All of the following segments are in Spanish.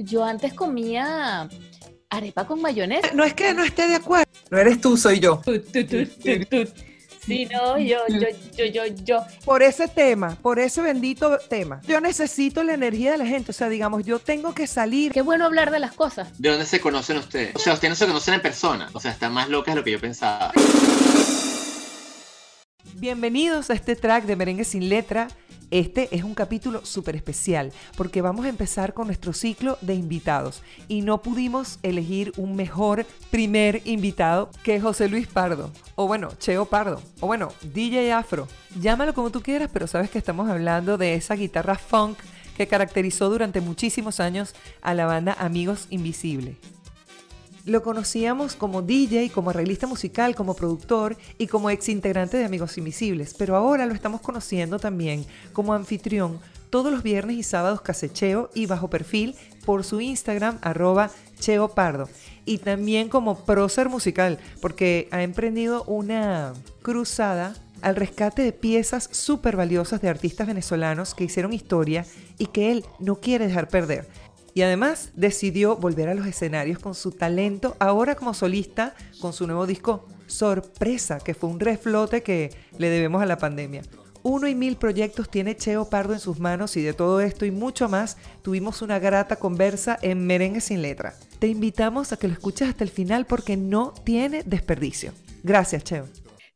yo antes comía arepa con mayonesa. No es que no esté de acuerdo. No eres tú, soy yo. Sí, no, yo, yo, yo, yo, yo. Por ese tema, por ese bendito tema. Yo necesito la energía de la gente. O sea, digamos, yo tengo que salir. Qué bueno hablar de las cosas. ¿De dónde se conocen ustedes? O sea, ustedes no se conocen en persona. O sea, están más locas de lo que yo pensaba. Bienvenidos a este track de Merengue sin letra. Este es un capítulo súper especial porque vamos a empezar con nuestro ciclo de invitados y no pudimos elegir un mejor primer invitado que José Luis Pardo, o bueno, Cheo Pardo, o bueno, DJ Afro. Llámalo como tú quieras, pero sabes que estamos hablando de esa guitarra funk que caracterizó durante muchísimos años a la banda Amigos Invisible. Lo conocíamos como DJ, como arreglista musical, como productor y como ex integrante de Amigos Invisibles, pero ahora lo estamos conociendo también como anfitrión todos los viernes y sábados casecheo y bajo perfil por su Instagram arroba Cheo Pardo y también como prócer musical porque ha emprendido una cruzada al rescate de piezas súper valiosas de artistas venezolanos que hicieron historia y que él no quiere dejar perder. Y además decidió volver a los escenarios con su talento, ahora como solista, con su nuevo disco Sorpresa, que fue un reflote que le debemos a la pandemia. Uno y mil proyectos tiene Cheo Pardo en sus manos y de todo esto y mucho más tuvimos una grata conversa en Merengue sin letra. Te invitamos a que lo escuches hasta el final porque no tiene desperdicio. Gracias, Cheo.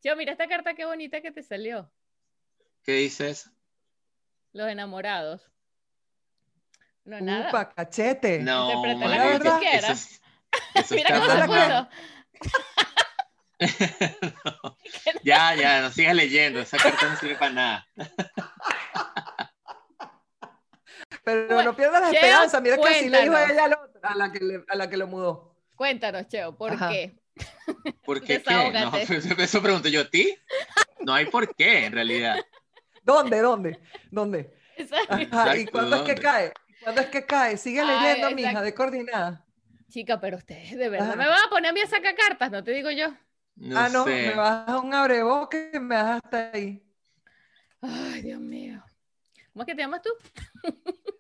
Cheo, mira esta carta qué bonita que te salió. ¿Qué dices? Los enamorados. No, Upa, nada. cachete. No, Interpreta la que tú quieras. eso es- eso Mira cómo se mal. puso. No. Ya, ya, no sigas leyendo. Esa carta no sirve para nada. Pero Bueno, no pierdas la Cheo, esperanza. Mira que así le dijo cuéntanos. ella a, la otra, a la que, le- a la que lo mudó. Cuéntanos, Cheo, ¿por Ajá. qué? ¿Por qué qué? No, eso pregunto yo a ti. No hay por qué, en realidad. ¿Dónde? ¿Dónde? ¿Dónde? Ajá, ¿Y cuándo es que cae? ¿Cuándo es que cae? Sigue Ay, leyendo, mija, de coordinada. Chica, pero ustedes de verdad Ajá. me van a poner a mí a sacar cartas, no te digo yo. No ah, no, sé. me vas a un abreboque que me das hasta ahí. Ay, Dios mío. ¿Cómo es que te llamas tú?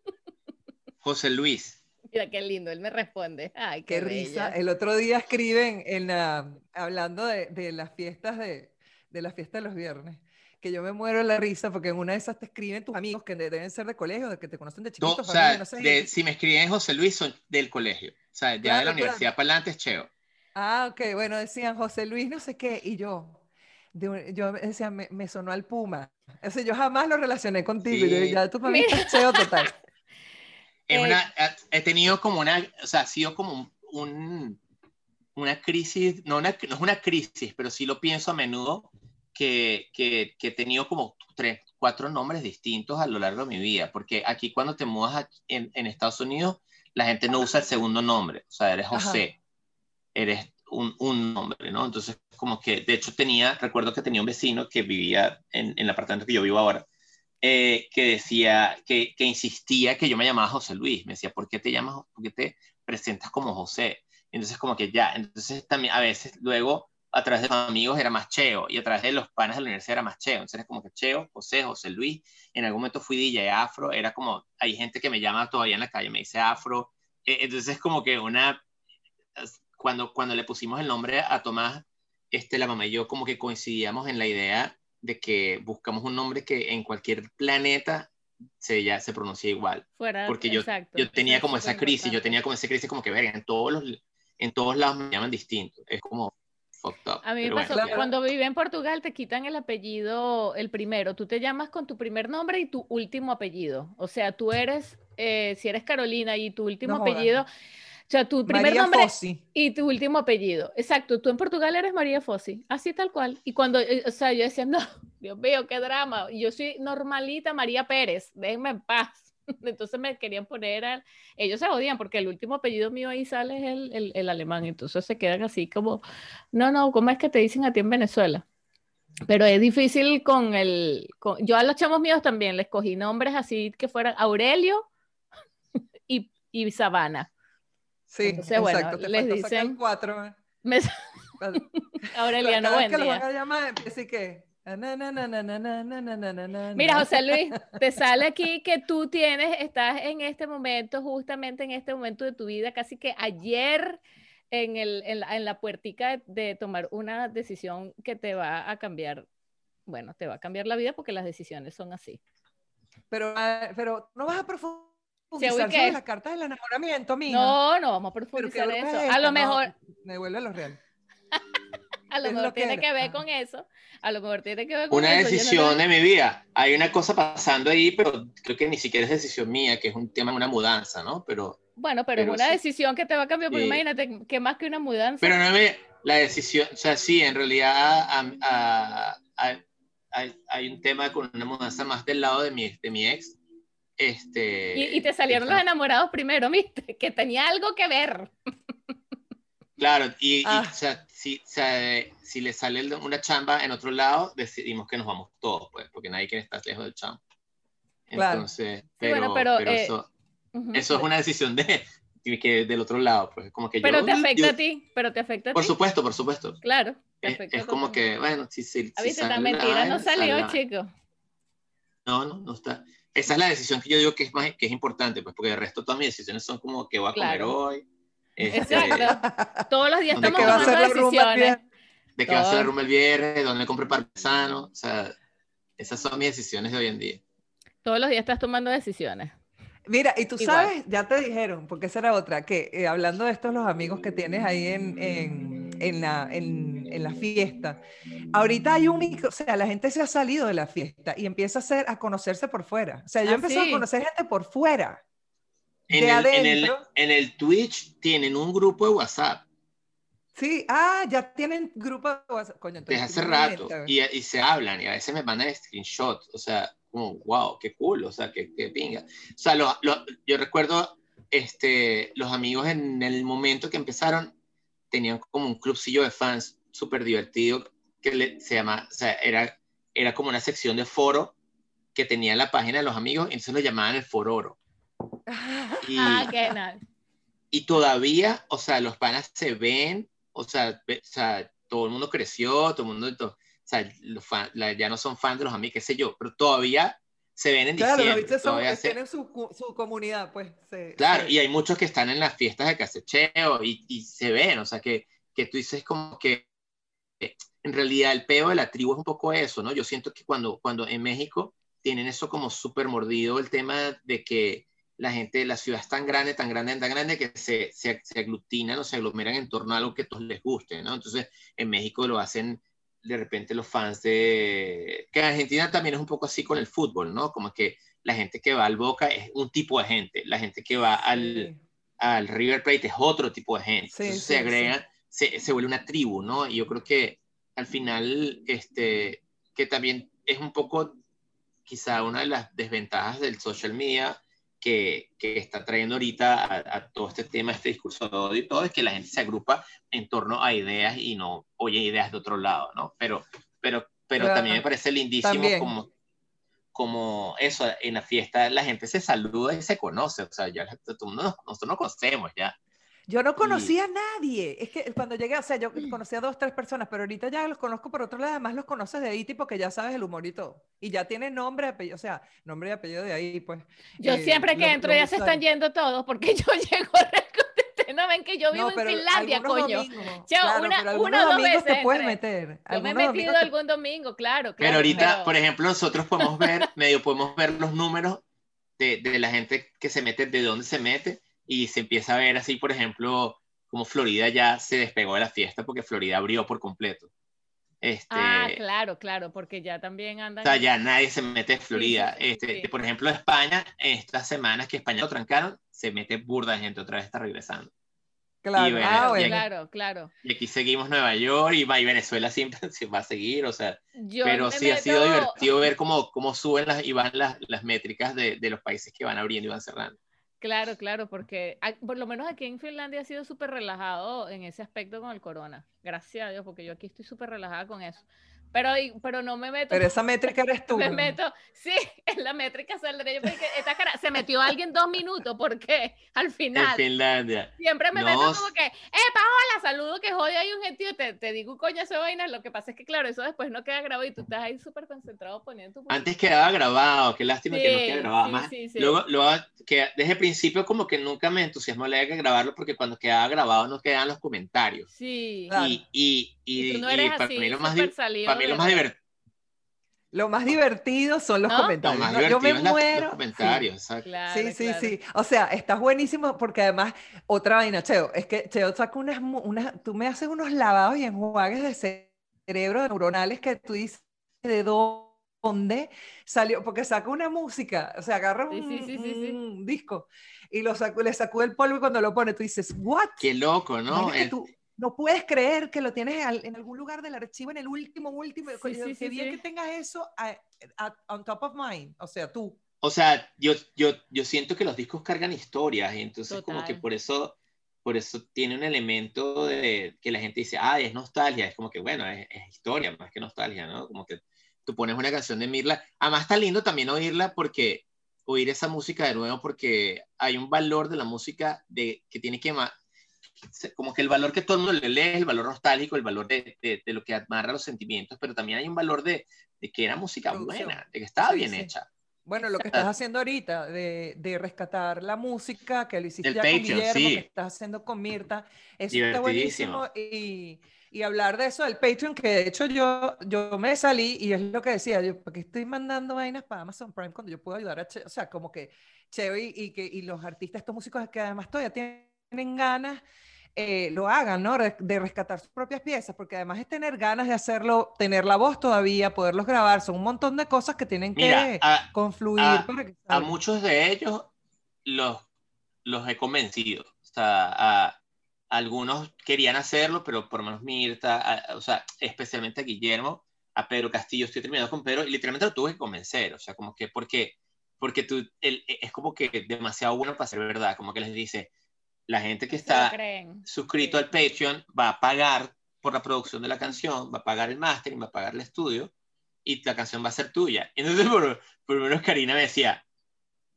José Luis. Mira qué lindo, él me responde. Ay, Qué qué, risa. El otro día escriben en la, hablando de, de las fiestas de, de las fiestas de los viernes, que yo me muero de la risa porque en una de esas te escriben tus amigos que de- deben ser de colegio, de que te conocen de No, chiquito, o familia, sea, no sé. de- si me escriben José Luis, son del colegio. O sea, ya de Claro, la claro. universidad para adelante es Cheo. Ah, ok, bueno, decían José Luis no sé qué, y yo, de yo decía, me, me sonó al Puma. O sea, yo jamás lo relacioné contigo, yo, Sí. ya tú para mí estás cheo total. Es Eh, una, he tenido como una, o sea, ha sido como un, un- una crisis, no, una, no es una crisis, pero sí lo pienso a menudo, que, que, que he tenido como tres, cuatro nombres distintos a lo largo de mi vida, porque aquí cuando te mudas en, en Estados Unidos, la gente no usa el segundo nombre, o sea, eres Ajá. José, eres un, un nombre, ¿no? Entonces, como que, de hecho tenía, recuerdo que tenía un vecino que vivía en, en el apartamento que yo vivo ahora, eh, que decía, que, que insistía que yo me llamaba José Luis. Me decía, ¿por qué te llamas, por qué te presentas como José? Entonces, como que ya, entonces también a veces luego a través de los amigos era más Cheo y a través de los panas de la universidad era más Cheo. Entonces era como que Cheo, José, José Luis. En algún momento fui DJ Afro, era como, hay gente que me llama todavía en la calle, me dice Afro. Eh, entonces es como que una, cuando, cuando le pusimos el nombre a Tomás, este, la mamá y yo como que coincidíamos en la idea de que buscamos un nombre que en cualquier planeta se, ya se pronuncia igual. Fuera, Porque yo, exacto, yo tenía como esa crisis, yo importante. tenía como esa crisis como que, verga, en todos, los, en todos lados me llaman distinto. Es como fucked up. A mí me pasó bueno, cuando viví en Portugal te quitan el apellido, el primero. Tú te llamas con tu primer nombre y tu último apellido. O sea, tú eres, eh, si eres Carolina y tu último No apellido, o sea, tu primer María nombre Fossi. y tu último apellido. Exacto, tú en Portugal eres María Fossi, así tal cual. Y cuando, eh, o sea, yo decía, no, Dios mío, qué drama. Y Yo soy normalita María Pérez, déjenme en paz. Entonces me querían poner, al- ellos se odian porque el último apellido mío ahí sale es el, el, el alemán. Entonces se quedan así como, no, no, ¿cómo es que te dicen a ti en Venezuela? Pero es difícil con el, con- yo a los chamos míos también les cogí nombres así que fueran Aurelio y, y Sabana. Sí, Entonces, bueno, exacto. Te les dicen- cuatro. ¿eh? Me- Aureliano, buen que los día. van a llamar, Mira, José Luis, te sale aquí que tú tienes, estás en este momento, justamente en este momento de tu vida, casi que ayer en, el, en, la, en la puertica de, tomar una decisión que te va a cambiar, bueno, te va a cambiar la vida porque las decisiones son así. Pero, ah, pero no vas a profundizar sobre las cartas del enamoramiento, mía. No, no vamos a profundizar eso. a lo mejor... me vuelve a lo real. A lo mejor tiene que ver con eso. A lo mejor tiene que ver con una decisión de mi vida. Hay una cosa pasando ahí, pero creo que ni siquiera es decisión mía, que es un tema de una mudanza, ¿no? Pero. Bueno, pero, es una decisión que te va a cambiar, porque imagínate que más que una mudanza. Pero no me. La decisión, o sea, sí, en realidad hay, un tema con una mudanza más del lado de mi, de mi ex. Este, y, te salieron los enamorados primero, ¿viste? Que tenía algo que ver. Claro, y, ah. o sea, si, si le sale una chamba en otro lado, decidimos que nos vamos todos, pues, porque nadie quiere estar lejos del chamba. Entonces, pero, pero, eh, eso, eso es una decisión de, que del otro lado, pues, como que Pero te afecta a ti, pero te afecta a ti. Por supuesto, por supuesto. Claro, es, es como que, bueno, si, si, si sale mentira no salió, chico. No, no, no está. Esa es la decisión que yo digo que es, más, que es importante, pues, porque el resto de todas mis decisiones son como que voy a comer hoy, este, Exacto. Todos los días estamos tomando decisiones. De qué va a ser la rumba el viernes, dónde compro parmesano. O sea, esas son mis decisiones de hoy en día. Todos los días estás tomando decisiones. Mira, y tú sabes, ya te dijeron, porque esa era otra, que eh, hablando de estos los amigos que tienes ahí en, en, en, la, en, en, la, fiesta, ahorita hay un, o sea, la gente se ha salido de la fiesta y empieza a, hacer, a conocerse por fuera. O sea, yo ah, empecé a conocer gente por fuera. En el, en, el, en el, Twitch tienen un grupo de WhatsApp. Sí, ah, ya tienen grupo de WhatsApp. Coño, Desde hace rato. Y, y, se hablan y a veces me mandan screenshots. O sea, como, wow, qué cool. O sea, qué, qué pinga. O sea, lo, lo, yo recuerdo este, los amigos en el momento que empezaron tenían como un clubcillo de fans súper divertido que le, se llama, o sea, era, era como una sección de foro que tenía la página de los amigos y entonces lo llamaban el fororo. Y, ah, qué y todavía, o sea, los panas se ven, o sea, o sea todo el mundo creció, todo el mundo, o sea, los ya no son fans de los amigos, qué sé yo, pero todavía se ven en claro, diciembre. Claro, tienen su, su, comunidad, pues. claro, y hay muchos que están en las fiestas de casecheo y, y se ven, o sea, que, que tú dices como que en realidad el peo de la tribu es un poco eso, ¿no? Yo siento que cuando, cuando en México tienen eso como súper mordido, el tema de que la gente de la ciudad es tan grande, tan grande, tan grande que se, se, se, aglutinan o se aglomeran en torno a algo que a todos les guste, ¿no? Entonces, en México lo hacen de repente los fans de... que en Argentina también es un poco así con el fútbol, ¿no? Como que la gente que va al Boca es un tipo de gente, la gente que va al, al River Plate es otro tipo de gente. Entonces se agrega, se, se, vuelve una tribu, ¿no? Y yo creo que al final, este, que también es un poco quizá una de las desventajas del social media que, que está trayendo ahorita a, todo este tema, este discurso de odio y todo, es que la gente se agrupa en torno a ideas y no oye ideas de otro lado, ¿no? Pero, pero, pero también me parece lindísimo como, como eso, en la fiesta la gente se saluda y se conoce, o sea, ya nosotros nos conocemos ya. Yo no conocía a nadie. Es que cuando llegué, o sea, yo conocía a dos, tres personas, pero ahorita ya los conozco por otro lado. Además, los conoces de ahí, tipo que ya sabes el humor y todo. Y ya tiene nombre, apellido, o sea, nombre y apellido de ahí, pues. Yo eh, siempre que entro ya se están yendo todos, porque yo llego no ven que yo vivo en Finlandia, coño. Yo, una, una o dos veces. Te puedes meter. Yo me he metido algún domingo, claro. claro pero ahorita, por ejemplo, nosotros podemos ver, medio podemos ver los números de, de la gente que se mete, de dónde se mete y se empieza a ver así, por ejemplo, como Florida ya se despegó de la fiesta porque Florida abrió por completo. Este, ah, claro, claro, porque ya también andan. O sea, ya nadie se mete en Florida. este, Por ejemplo, España, estas semanas que España lo trancaron, se mete burda de gente, otra vez está regresando. Claro, ah, claro, claro. Y aquí seguimos Nueva York y, Venezuela siempre se va a seguir, o sea, pero sí ha sido divertido ver cómo, cómo suben las, y van las, las métricas de, de, los países que van abriendo y van cerrando. Claro, claro, porque por lo menos aquí en Finlandia ha sido súper relajado en ese aspecto con el corona. Gracias a Dios, porque yo aquí estoy súper relajada con eso. Pero, pero no me meto. Pero esa métrica eres tú. Me meto, sí, en la métrica saldré. Yo porque esta cara, se metió alguien dos minutos, ¿por qué? Al final. En Finlandia. Siempre me meto como que, eh, Paola, saludo que jode hay un gentío, te, te digo coño esa vaina. Lo que pasa es que, claro, eso después no queda grabado y tú estás ahí súper concentrado poniendo tu. Antes quedaba grabado, qué lástima que no queda grabado. Más, luego, luego, que desde el principio, como que nunca me entusiasmó la idea de grabarlo porque cuando quedaba grabado no quedaban los comentarios. Sí. Y, y, y, para mí lo más, para mí lo más divertido lo más divertido son los comentarios. Yo me muero. los comentarios, sí, sí, sí, O sea, estás buenísimo porque además, otra vaina, Cheo, es que Cheo saca unas, unas, tú me haces unos lavados y enjuagues de cerebro neuronales que tú dices de dónde salió, porque saca una música, o sea, agarra un, disco y lo saco, le sacude el polvo y cuando lo pone tú dices, ¿what? Qué loco, ¿no? no puedes creer que lo tienes en algún lugar del archivo, en el último, último. Sí, sí, bien que tengas eso on top of mind, o sea, tú. O sea, yo, yo, yo siento que los discos cargan historias, y entonces como que por eso, por eso tiene un elemento de que la gente dice, ah, es nostalgia, es como que, bueno, es, historia más que nostalgia, ¿no? Como que tú pones una canción de Mirla, además está lindo también oírla porque, oír esa música de nuevo porque hay un valor de la música de, que tiene que como que el valor que todo el mundo le lee es el valor nostálgico, el valor de, de, lo que amarra los sentimientos, pero también hay un valor de, de que era música buena, de que estaba bien hecha. Bueno, lo que estás haciendo ahorita, de, de rescatar la música, que lo hiciste ya con Guillermo, que estás haciendo con Mirta, eso está buenísimo. Y, y, hablar de eso del Patreon, que de hecho yo, yo me salí y es lo que decía, yo, porque estoy mandando vainas para Amazon Prime cuando yo puedo ayudar a Che, o sea, como que Cheo y, y, que, y los artistas, estos músicos que además todavía tienen ganas eh, lo hagan, ¿no? De rescatar sus propias piezas, porque además es tener ganas de hacerlo, tener la voz todavía, poderlos grabar, son un montón de cosas que tienen que confluir. A, a, muchos de ellos los, los he convencido. O sea, algunos querían hacerlo, pero por lo menos Mirta, o sea, especialmente a Guillermo, a Pedro Castillo, estoy terminado con Pedro, y literalmente lo tuve que convencer, o sea, como que, porque, porque tú, es como que demasiado bueno para ser verdad, como que les dice, la gente que está suscrito al Patreon va a pagar por la producción de la canción, va a pagar el mastering, va a pagar el estudio y la canción va a ser tuya. Entonces, por, por lo menos Karina me decía,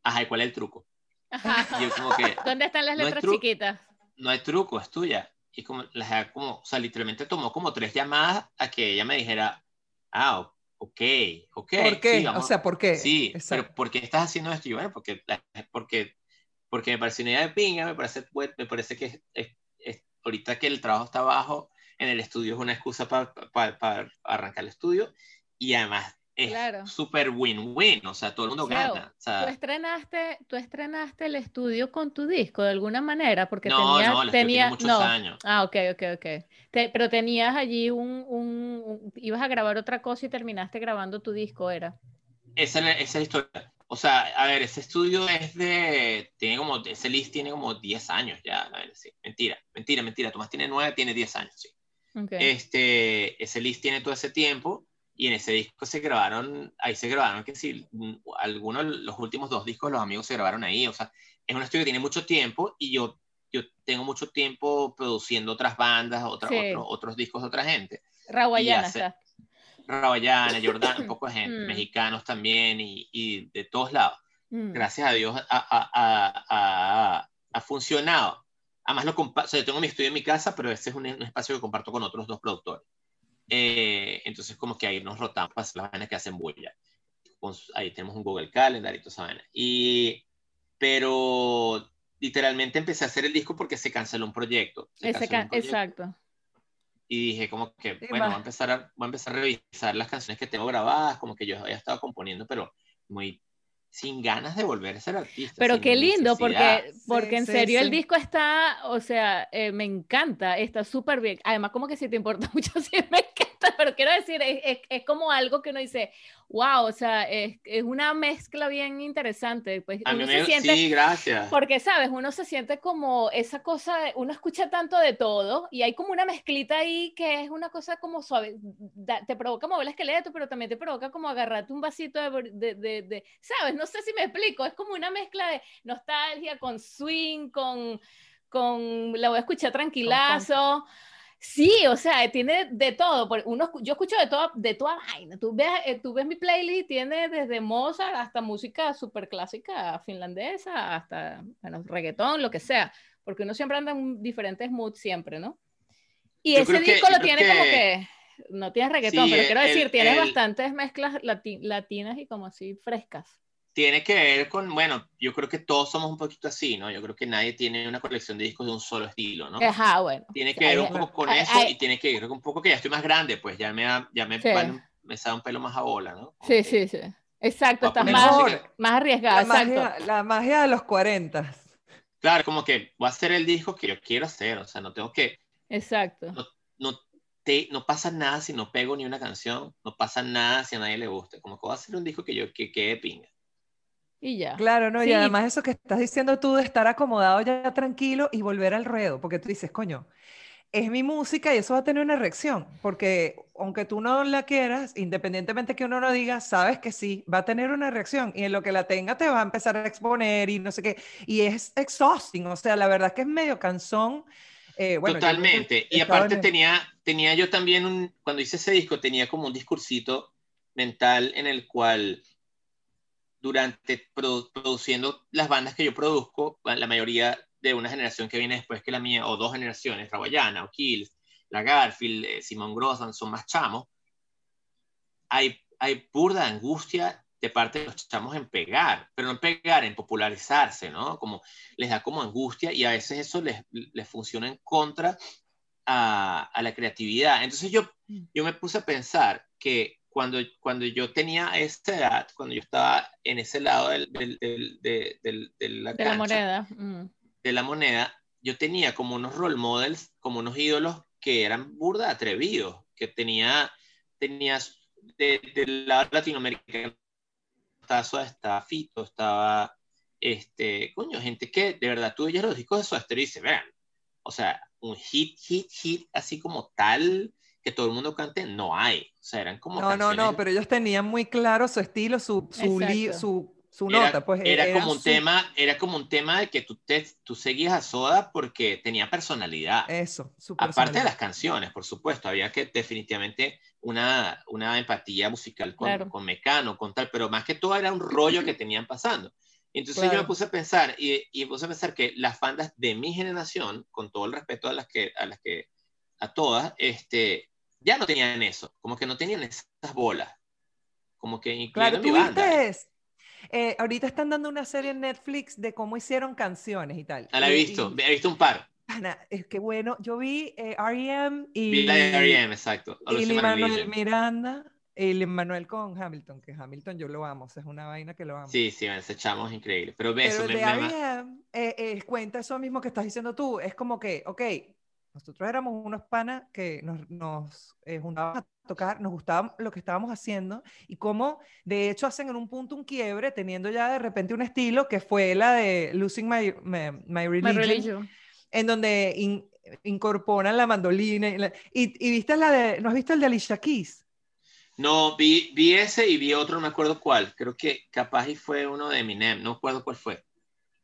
ajá, cuál es el truco? ¿Dónde están las letras chiquitas? No hay truco, es tuya. Y como, las, como, o sea, literalmente tomó como tres llamadas a que ella me dijera, ah, ok, ok. ¿Por qué? o sea, ¿por qué? Sí, pero ¿por qué estás haciendo esto? Y bueno, porque, porque porque me parece una idea de pinga, me parece, me parece que es, ahorita que el trabajo está abajo en el estudio es una excusa para arrancar el estudio y además es súper win-win, o sea, todo el mundo gana. ¿tú, estrenaste, tú estrenaste el estudio con tu disco de alguna manera, porque no, tenía, no, tenía muchos años. Ah, ok, ok, ok. pero tenías allí un, un, ibas a grabar otra cosa y terminaste grabando tu disco, ¿era? Esa, esa es la historia. O sea, a ver, ese estudio es de, tiene como, ese list tiene como 10 años ya, a ver, sí, mentira, mentira, mentira, Tomás tiene 9, tiene 10 años, sí. Este, ese list tiene todo ese tiempo y en ese disco se grabaron, ahí se grabaron, que sí, algunos, los últimos dos discos los amigos se grabaron ahí, o sea, es un estudio que tiene mucho tiempo y yo, yo tengo mucho tiempo produciendo otras bandas, otros, otros discos de otra gente. Rawayana está. Rawayana, Jordán, poco de gente, mm. mexicanos también y, y, de todos lados. Mm. Gracias a Dios ha, ha, funcionado. Además, lo o sea, yo tengo mi estudio en mi casa, pero este es un, espacio que comparto con otros dos productores. Eh, entonces, como que ahí nos rotamos para las vainas que hacen bulla. Ahí tenemos un Google Calendar y toda esa vaina. Y, pero literalmente empecé a hacer el disco porque se canceló un proyecto. Exacto y dije como que, bueno, voy a, empezar a, voy a empezar a revisar las canciones que tengo grabadas, como que yo había estado componiendo, pero muy sin ganas de volver a ser artista. Pero qué lindo, porque, porque en serio el disco está, o sea, eh, me encanta, está súper bien. Además, como que si te importa mucho, sí me encanta, pero quiero decir, es, es, es como algo que uno dice, wow, o sea, es, es, una mezcla bien interesante. Pues uno se siente, sí, gracias. Porque, ¿sabes? Uno se siente como esa cosa, uno escucha tanto de todo y hay como una mezclita ahí que es una cosa como suave, te provoca mover el esqueleto, pero también te provoca como agarrarte un vasito de, de, de, de, ¿sabes? No sé si me explico, es como una mezcla de nostalgia con swing, con, con la voy a escuchar tranquilazo. Sí, o sea, tiene de todo. Uno, yo escucho de, todo, de toda vaina. Tú ves, eh, tú ves mi playlist, tiene desde Mozart hasta música súper clásica finlandesa, hasta, bueno, reggaetón, lo que sea. Porque uno siempre anda en diferentes moods siempre, ¿no? Y ese disco lo tiene como que, no tiene reggaetón, pero quiero decir, tiene bastantes mezclas latinas y como así frescas tiene que ver con, bueno, yo creo que todos somos un poquito así, ¿no? Yo creo que nadie tiene una colección de discos de un solo estilo, ¿no? Ajá, bueno. Tiene que ver un poco con eso y tiene que ver con un poco que ya estoy más grande, pues ya me, ya me, me sale un pelo más a bola, ¿no? Sí, sí, sí. Exacto, estás más, más arriesgado. La, Magia, la magia de los 40. Claro, como que voy a hacer el disco que yo quiero hacer, o sea, no tengo que... Exacto. No, no, te, no pasa nada si no pego ni una canción, no pasa nada si a nadie le gusta, como que voy a hacer un disco que yo que quede pinga. Y ya. Claro, ¿no? Y además eso que estás diciendo tú de estar acomodado ya tranquilo y volver al ruedo, porque tú dices, coño, es mi música y eso va a tener una reacción, porque aunque tú no la quieras, independientemente que uno no diga, sabes que sí, va a tener una reacción y en lo que la tenga te va a empezar a exponer y no sé qué, y es exhausting, o sea, la verdad que es medio cansón. Eh, Totalmente, y aparte tenía, tenía yo también, un, cuando hice ese disco, tenía como un discursito mental en el cual durante produciendo las bandas que yo produzco, la mayoría de una generación que viene después que la mía, o dos generaciones, Rawayana, o Kills, la Garfield, eh, Simon Grossman, son más chamos, hay, hay burda angustia de parte de los chamos en pegar, pero no en pegar, en popularizarse, ¿no? Como les da como angustia y a veces eso les, les funciona en contra a, a, la creatividad. Entonces yo, yo me puse a pensar que cuando, cuando yo tenía esa edad, cuando yo estaba en ese lado del, del, del, de, la, de la moneda, mm. de la moneda, yo tenía como unos role models, como unos ídolos que eran burda atrevidos, que tenía, tenía del lado latinoamericano, estaba Fito, estaba, este, coño, gente que de verdad tú oyes los discos de su y dices, vean, o sea, un hit, hit, hit, así como tal, que todo el mundo cante, no hay. O sea, eran como. No, no, no, pero ellos tenían muy claro su estilo, su, su, su, nota. Pues, era, como un tema, era como un tema de que tú, te, tú seguías a Soda porque tenía personalidad. Eso, Aparte de las canciones, por supuesto, había que definitivamente una, una empatía musical con, con Mecano, con tal, pero más que todo era un rollo que tenían pasando. Entonces yo me puse a pensar y, y me puse a pensar que las bandas de mi generación, con todo el respeto a las que, a las que, a todas, este, ya no tenían eso, como que no tenían esas bolas. Como que claro, mi banda. Eh, ahorita están dando una serie en Netflix de cómo hicieron canciones y tal. Ah, la he visto, he visto un par. Ana, es que bueno, yo vi eh, R.E.M. y... Vi la de R.E.M., exacto. Y Manuel Miranda y Manuel con Hamilton, que Hamilton yo lo amo, es una vaina que lo amo. Sí, sí, ese chamo es increíble. Pero, ves, Pero de R.E.M. Eh, cuenta eso mismo que estás diciendo tú, es como que, ok, nosotros éramos unos panas que nos, nos eh, juntábamos a tocar, nos gustaba lo que estábamos haciendo y cómo de hecho hacen en un punto un quiebre teniendo ya de repente un estilo que fue la de Losing My, my, religion, en donde incorporan la mandolina y, y, viste la de, ¿no has visto el de Alicia Keys? No, vi, vi ese y vi otro, no me acuerdo cuál. Creo que capaz y fue uno de Eminem, no recuerdo cuál fue.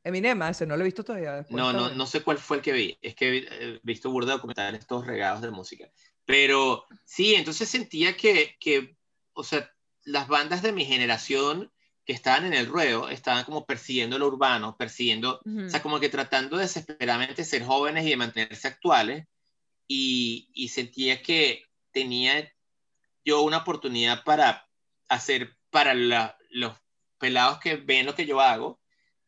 Eminema, ese no lo he visto todavía. no, no, no sé cuál fue el que vi. Es que he visto burda documentales todos regados de música. Pero sí, entonces sentía que, que, o sea, las bandas de mi generación que estaban en el ruedo estaban como persiguiendo lo urbano, persiguiendo, o sea, como que tratando desesperadamente de ser jóvenes y de mantenerse actuales. Y, y sentía que tenía yo una oportunidad para hacer para los pelados que ven lo que yo hago,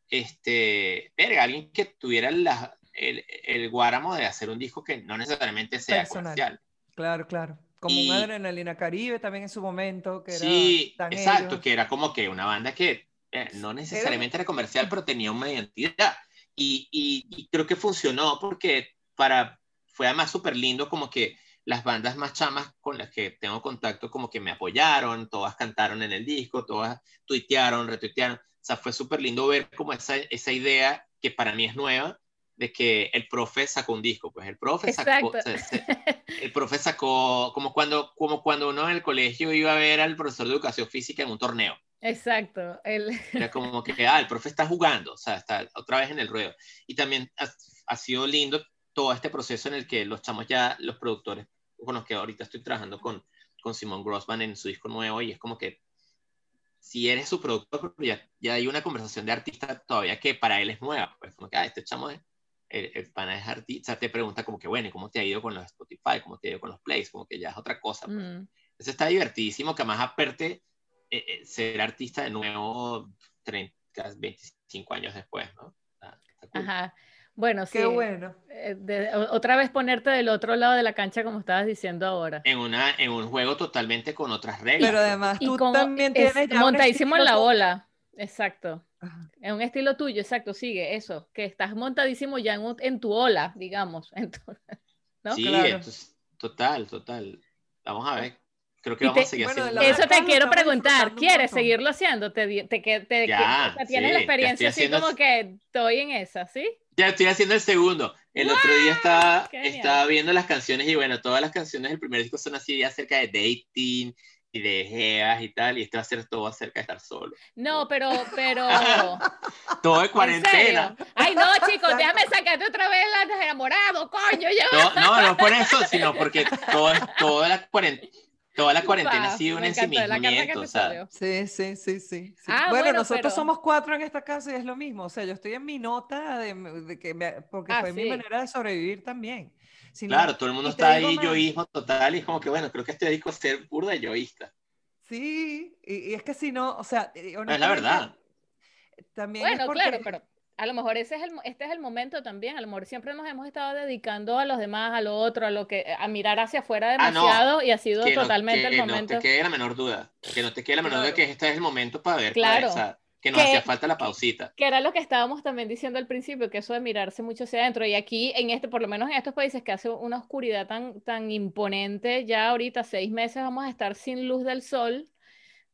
este, verga, alguien que tuviera la, el, el, guáramo de hacer un disco que no necesariamente sea comercial. Claro, claro. Como un Adrenalina Caribe también en su momento. Que sí, exacto, que era como que una banda que eh, no necesariamente era... comercial, pero tenía una identidad. Y, y, creo que funcionó porque para, fue además súper lindo como que las bandas más chamas con las que tengo contacto como que me apoyaron, todas cantaron en el disco, todas tuitearon, retuitearon. O sea, fue súper lindo ver como esa, esa idea que para mí es nueva, de que el profe sacó un disco, pues el profe sacó, el profe sacó, como cuando, como cuando uno en el colegio iba a ver al profesor de educación física en un torneo. Exacto. El... Era como que, ah, el profe está jugando, o sea, está otra vez en el ruedo. Y también ha, ha sido lindo todo este proceso en el que los chamos ya, los productores con los que ahorita estoy trabajando con, con Simon Grossman en su disco nuevo y es como que si eres su productor, ya, ya hay una conversación de artista todavía que para él es nueva, pues como que, ah, este chamo es, el, el pana es artista, te pregunta como que, bueno, ¿cómo te ha ido con los Spotify? ¿Cómo te ha ido con los plays? Como que ya es otra cosa. Pues. Mm. Eso está divertidísimo, que más aparte eh, eh, ser artista de nuevo 30, 25 años después, ¿no? Está- está cool. Ajá. Bueno, sí. Qué bueno. eh, de- otra vez ponerte del otro lado de la cancha, como estabas diciendo ahora. En, una, en un juego totalmente con otras reglas. Pero además Y tú con- también es tienes ya un montadísimo en la estilo tú- ola. Exacto. Ajá. Es un estilo tuyo, exacto, sigue eso, que estás montadísimo ya en, un- en tu ola, digamos. en tu- ¿no? Sí, Claro. entonces, total, total. Vamos a ver. Creo que vamos te- a seguir Bueno, haciendo la Eso te quiero preguntar, ¿quieres seguirlo haciendo? ¿Te, te, te, Ya, que- o sea, tienes la sí, ya experiencia así como haciendo- que estoy en esa, ¿sí? Ya estoy haciendo el segundo. El otro día estaba, ¡Qué genial! estaba viendo las canciones y bueno, todas las canciones del primer disco son así acerca de dating y de geas y tal, y este va a ser todo acerca de estar solo. No, pero, pero... Todo de ¿En cuarentena. Ay, no, chicos, déjame sacarte otra vez la enamorado, coño, va. No, no, no por eso, sino porque todo, toda la cuarentena, toda la cuarentena ha sido un ensimismamiento, o sea. Sí, sí, sí, sí. sí. Ah, bueno, bueno, nosotros pero- somos cuatro en esta casa y es lo mismo. O sea, yo estoy en mi nota de, de que me- porque Ah, fue mi manera de sobrevivir también. Si no- claro, todo el mundo está ahí más, yoísmo total y es como que bueno, creo que este disco es ser burda de yoísta. Sí, y, y es que si no, o sea, es la verdad. También es Bueno, porque- claro, pero a lo mejor ese es el, este es el momento también. A lo mejor siempre nos hemos estado dedicando a los demás, a lo otro, a lo que, a mirar hacia afuera Ah, no, demasiado y ha sido que no- totalmente que el no te quede la menor duda, que no te quede la menor duda que este es el momento para ver, Claro. que nos Que- hacía falta la pausita. Que era lo que estábamos también diciendo al principio, que eso de mirarse mucho hacia adentro. Y aquí, en este, por lo menos en estos países que hace una oscuridad tan, tan imponente, ya ahorita seis meses vamos a estar sin luz del sol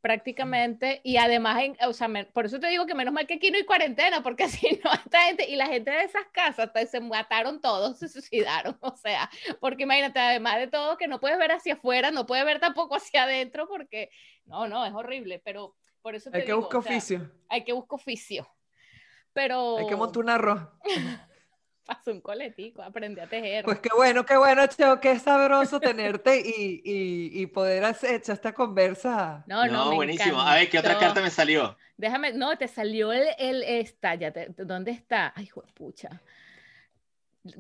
prácticamente y además en, o sea, me- por eso te digo que menos mal que aquí no hay cuarentena porque si no esta gente y la gente de esas casas hasta se mataron todos se suicidaron o sea porque imagínate además de todo que no puedes ver hacia afuera no puedes ver tampoco hacia adentro porque no no es horrible pero por eso te hay que digo, buscar o sea, oficio, hay que buscar oficio pero hay que montar un arroz. pasó un coletico aprendí a tejer Pues qué bueno, qué bueno, Cheo, qué sabroso tenerte y, y, y poder hacer echar esta conversa. no no, me buenísimo. A ver, ¿qué otra carta me salió? Déjame, no, te salió el, el esta, ya te- ¿dónde está? Ay, pucha.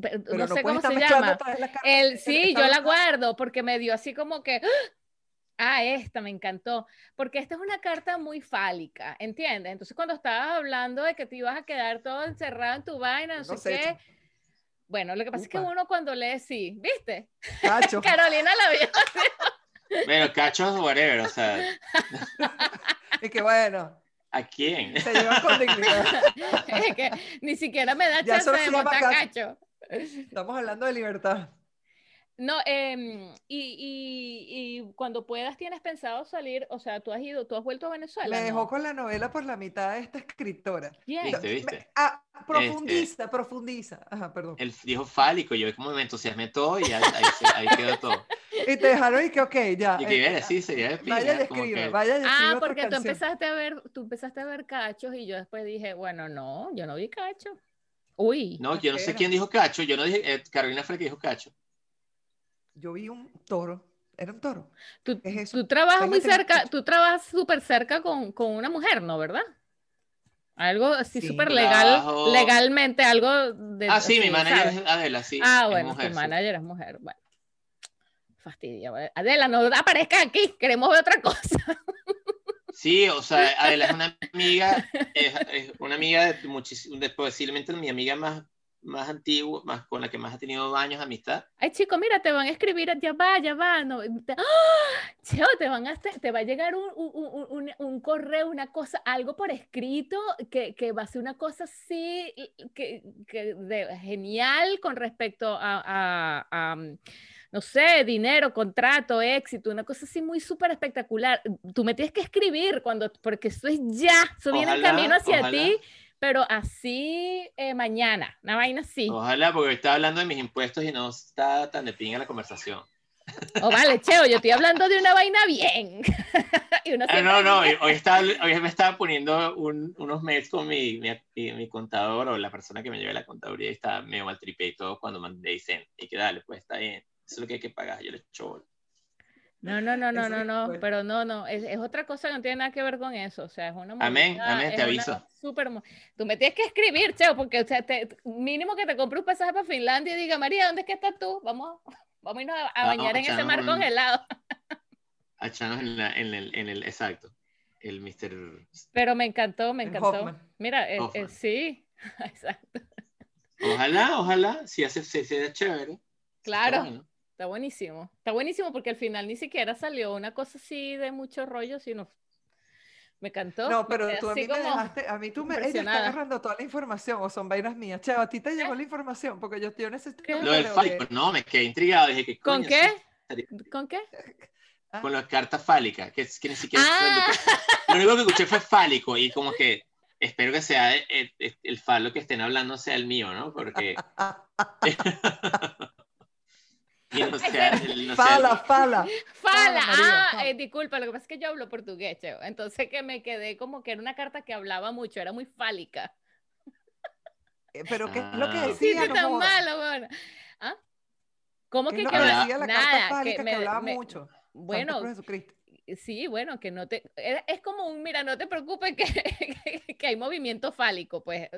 Pero Pero no sé cómo estar se llama. todas las cartas El, sí, yo la guardo porque me dio así como que, ah, esta me encantó, porque esta es una carta muy fálica, ¿entiendes? Entonces cuando estabas hablando de que te ibas a quedar todo encerrado en tu vaina, no sé No sé, qué. Bueno, lo que pasa es que Upa. uno cuando lee, sí, ¿viste? Cacho. Carolina la vio. Bueno, cachos, whatever, o sea, Y que bueno, ¿a quién? se llevan con dignidad. Es que ni siquiera me da Ya chance de montar cacho. cacho. Estamos hablando de libertad. No, em, y, y, y cuando puedas tienes pensado salir, o sea, tú has ido, tú has vuelto a Venezuela, Me ¿no? dejó con la novela por la mitad de esta escritora. ¿Viste, Me- viste? ah, profundiza, profundiza. Ajá, perdón. Él dijo fálico, yo como me entusiasmé todo y ahí, ahí se- ahí quedó todo. Y te dejaron y que, ok, ya. Y que, eh, "Mira, sí, sería de vaya y pinga", como escriba, que- vaya y Ah, porque tú empezaste a ver, tú empezaste a ver cachos y yo después dije, bueno, no, yo no vi cacho. Uy, No, yo no sé quién dijo cacho, yo no dije, eh, Carolina fue la que dijo cacho. Yo vi un toro. Era un toro. tú, ¿qué es eso? tú trabajas muy cerca, tú trabajas súper cerca con, con una mujer, ¿no? ¿Verdad? Algo así Sí. súper legal, Trabajo- legalmente, algo de... Ah, sí, mi así, manager ¿sabes? es Adela, sí. Ah, bueno, mujer, tu sí. manager es mujer. Bueno, fastidia. bueno. Adela, no aparezca aquí, queremos ver otra cosa. Sí, o sea, Adela es una amiga, es, es una amiga de muchísimo, de, posiblemente mi amiga más, más antigua, más, con la que más ha tenido años de amistad. Ay, chico, mira, te van a escribir, ya va, ya va. No, te, ¡Ah! Cheo, te, van a, te va a llegar un, un- un- un- correo, una cosa, algo por escrito que, que va a ser una cosa así, que, que de- genial con respecto a, a- a, mm, no sé, dinero, contrato, éxito, una cosa así muy súper espectacular. Tú me tienes que escribir cuando, porque eso es ya, eso viene en Ojalá, camino hacia ojalá. ti, pero así eh, mañana, una vaina así. Ojalá, porque está hablando de mis impuestos y no está tan de pinga la conversación. Oh, vale, Cheo, yo estoy hablando de una vaina bien. Y uno ah, no, no, hoy, estaba, hoy, me estaba poniendo un, unos mails con mi, mi, mi, contador o la persona que me lleva la contaduría y estaba medio mal tripe y todo cuando me dicen, y que dale, pues está bien, eso es lo que hay que pagar, yo le echo no, no, no, no, no, no, pero no, no, es, es, otra cosa que no tiene nada que ver con eso, o sea, es una Amén, amén, te aviso. Super, tú me tienes que escribir, Cheo, porque o sea, te, mínimo que te compre un pasaje para Finlandia y diga, María, ¿dónde es que estás tú? Vamos, vamos a irnos a, bañar en ese mar congelado. A echarnos en, en, el, en el, exacto, el Mr. Pero me encantó, me encantó. Mira, eh, eh, sí, exacto. Ojalá, ojalá, si hace, si sea chévere. Claro. Está buenísimo. Está buenísimo porque al final ni siquiera salió una cosa así de mucho rollo, sino me encantó. No, pero tú a mí me dejaste, a mí tú me ella está agarrando toda la información o son vainas mías. Chao, a ti te llegó la información porque yo, yo necesito. Lo del fálico, no, me quedé intrigado. Dije, ¿qué ¿Con qué? ¿Con qué? ¿Ah? Con las cartas fálicas, que, que ni siquiera. Ah. Lo, único que escuché fue fálico y como que espero que sea el, el, el, falo que estén hablando sea el mío, ¿no? Porque. fala, fala. Fala, ah, eh, disculpa, lo que pasa es que yo hablo portugués, Cheo. Entonces que me quedé como que era una carta que hablaba mucho, era muy fálica. Eh, pero ¿qué es lo que ah. decía? Sí, tan malo, bueno. ¿Ah? ¿Cómo que, que, que hablaba? La Nada, que, me, hablaba mucho. Bueno, sí, bueno, que no te, es como un, mira, no te preocupes que, que, hay movimiento fálico, pues.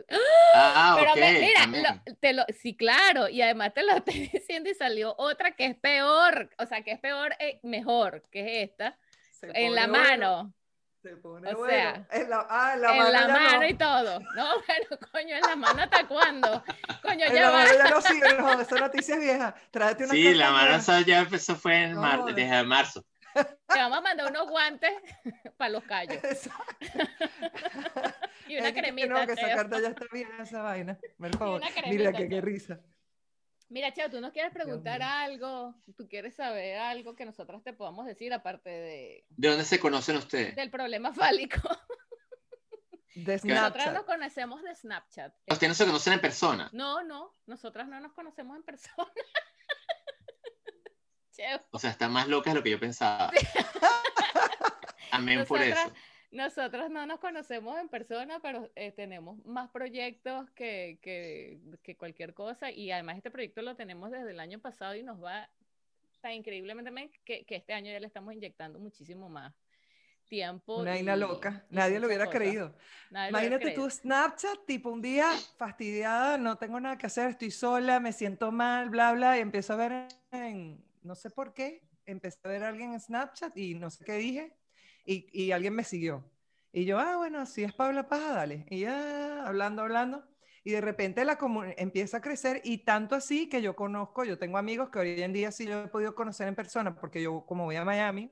Ah, Pero mira, te lo, sí, claro, y además te lo estoy diciendo y salió otra que es peor, o sea, que es peor, eh, mejor, que es esta, en la mano. Se pone o sea, en la, ah, en la en mano, la mano y todo. No, pero coño, en la mano hasta cuándo. Coño, en ya la va. Mano ya no sirve, no, esa noticia es vieja. Tráete una Sí, la mano ya empezó fue en mar, desde marzo. Te vamos a mandar unos guantes para los callos. y una cremita. No, que esa carta ya está bien esa vaina. Mira que qué risa. Mira, Cheo, tú nos quieres preguntar algo, tú quieres saber algo que nosotras te podamos decir aparte de... ¿De dónde se conocen ustedes? Del problema fálico. De Snapchat. Nosotras nos conocemos de Snapchat. ¿Ustedes no se conocen en persona? No, no, nosotras no nos conocemos en persona. O sea, está más loca de lo que yo pensaba. Amén por eso. Nosotros no nos conocemos en persona, pero eh, tenemos más proyectos que, que, que, cualquier cosa. Y además este proyecto lo tenemos desde el año pasado y nos va tan increíblemente bien que, que este año ya le estamos inyectando muchísimo más tiempo. Una isla loca. Nadie lo hubiera creído. Imagínate tú Snapchat, tipo un día fastidiada, no tengo nada que hacer, estoy sola, me siento mal, bla, bla, y empiezo a ver en no sé por qué, empecé a ver a alguien en Snapchat y no sé qué dije, y, y alguien me siguió. Y yo, ah, bueno, si es Pablo Paja, dale. Y ya, hablando, hablando. Y de repente la empieza a crecer y tanto así que yo conozco, yo tengo amigos que hoy en día sí yo he podido conocer en persona porque yo como voy a Miami,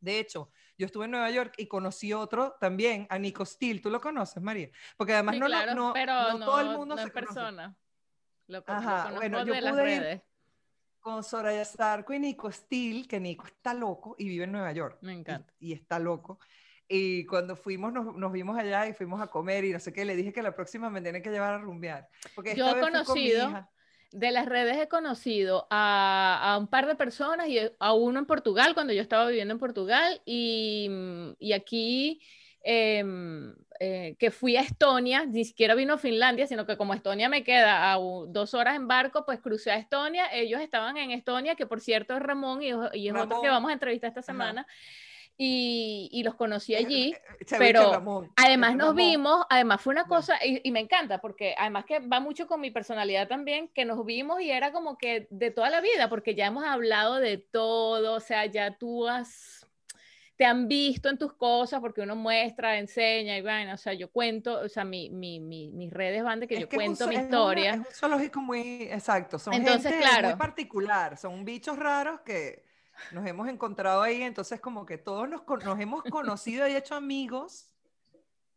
de hecho, yo estuve en Nueva York y conocí otro también, a Nico Steele. ¿Tú lo conoces, María? Porque además no, no, no, todo el mundo no se en persona. Lo, Ajá, bueno, yo pude ir, con Soraya Starco y Nico Steele, que Nico está loco y vive en Nueva York. Me encanta. Y, está loco. Y cuando fuimos, nos, nos, vimos allá y fuimos a comer y no sé qué, le dije que la próxima me tiene que llevar a rumbear. Porque Yo he conocido, de las redes he conocido a, a, un par de personas y a uno en Portugal, cuando yo estaba viviendo en Portugal, y, y aquí Em, eh, que fui a Estonia, ni siquiera vino a Finlandia, sino que como Estonia me queda a dos horas en barco, pues crucé a Estonia, ellos estaban en Estonia, que por cierto es Ramón y, y es otro que vamos a entrevistar esta semana. Y, y, los conocí allí, pero además nos vimos, además fue una cosa, y, y, me encanta, porque además que va mucho con mi personalidad también, que nos vimos y era como que de toda la vida, porque ya hemos hablado de todo, o sea, ya tú has te han visto en tus cosas porque uno muestra, enseña y vaina, o sea, yo cuento, o sea, mi, mi, mi, mis redes van de que yo cuento mi historia. es un zoológico muy exacto, son entonces, gente claro, muy particular, son bichos raros que nos hemos encontrado ahí, entonces como que todos nos, nos hemos conocido y hecho amigos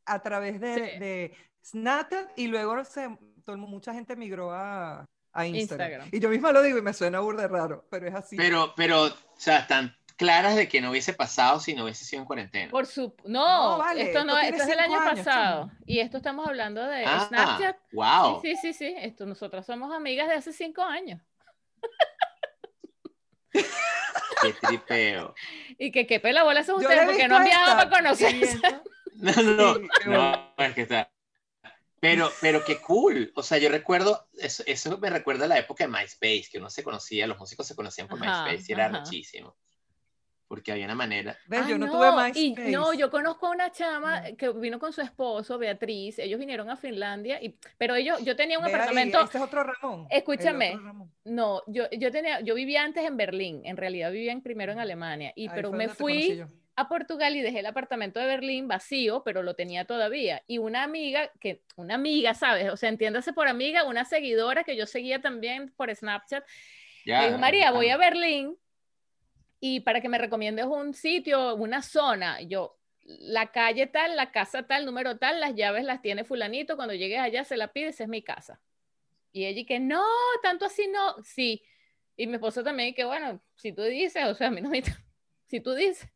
a través de, de Snapchat y luego se, todo, mucha gente migró a, a Instagram. Instagram. Y yo misma lo digo y me suena burda raro, pero es así. Pero, pero, o sea, están claras de que no hubiese pasado si no hubiese sido en cuarentena. Por su no, esto no, esto es del año pasado y esto estamos hablando de ah, Snapchat. Wow. Sí, sí, sí, esto nosotras somos amigas de hace cinco años. qué tripeo. Y que qué pela bola son ustedes porque no han viajado para conocerse. No, no, no, es que está. Pero, pero qué cool. O sea, yo recuerdo, eso, eso me recuerda a la época de MySpace, que uno se conocía, los músicos se conocían por MySpace y era muchísimo porque había una manera. yo no, tuve MySpace. no, yo conozco a una chama que vino con su esposo, Beatriz. Ellos vinieron a Finlandia, y, pero ellos, yo tenía un apartamento. Este es otro Ramón. Escúchame. No, yo, yo tenía, yo vivía antes en Berlín. En realidad vivía en, primero en Alemania, y pero me fui a Portugal y dejé el apartamento de Berlín vacío, pero lo tenía todavía. Y una amiga, que una amiga, ¿sabes? O sea, entiéndase por amiga, una seguidora que yo seguía también por Snapchat. me dijo, María, voy a Berlín y para que me recomiendes un sitio, una zona, yo, la calle tal, la casa tal, número tal, las llaves las tiene fulanito, cuando llegues allá se la pides, es mi casa. Y ella que no, tanto así no, sí. Y mi esposo también, que bueno, si tú dices, o sea, a mí no me... Si tú dices.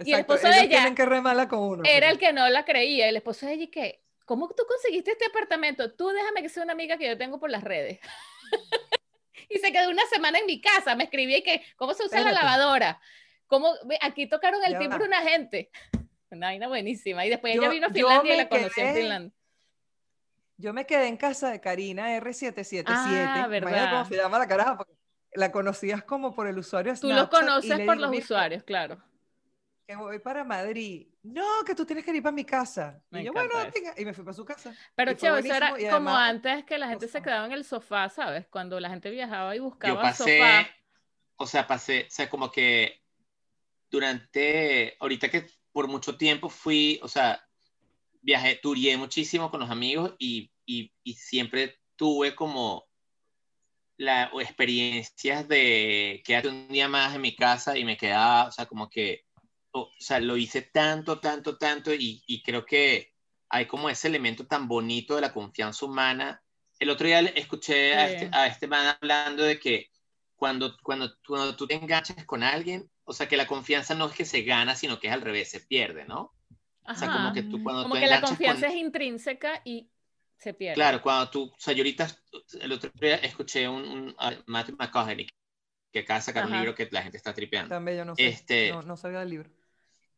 y el esposo de ella... que con uno. Era el que no la creía. El esposo de ella, que, ¿cómo tú conseguiste este apartamento? Tú déjame que sea una amiga que yo tengo por las redes. y se quedó una semana en mi casa. Me escribí que, ¿cómo se usa la lavadora? ¿Cómo? Aquí tocaron el timbre una gente. Una vaina buenísima. Y después ella vino a Finlandia y la conocí en Finlandia. Yo me quedé en casa de Karina R777. Ah, ¿verdad? cómo se llama la caraja, porque la conocías como por el usuario Tú lo conoces por los usuarios, claro. Que voy para Madrid. No, que tú tienes que ir para mi casa. y yo, bueno, y me fui para su casa. Pero, chévere, eso era como antes que la gente se quedaba en el sofá, ¿sabes? Cuando la gente viajaba y buscaba yo pasé, sofá. O sea, pasé, o sea, como que durante, ahorita que por mucho tiempo fui, o sea, viajé, turié muchísimo con los amigos y, y, y siempre tuve como la, experiencias de quedarte un día más en mi casa y me quedaba, o sea, como que, o, sea, lo hice tanto, tanto, tanto y, y, creo que hay como ese elemento tan bonito de la confianza humana. El otro día escuché a, este, a este man hablando de que cuando, cuando, cuando tú te enganchas con alguien, o sea, que la confianza no es que se gana, sino que es al revés, se pierde, ¿no? O sea, como que tú cuando como que la confianza es intrínseca y se pierde. Claro, cuando tú, o sea, yo ahorita, el otro día escuché un, un Matthew McConaughey que acaba de sacar un libro que la gente está tripeando. También yo no sé, este, no, sabía del libro.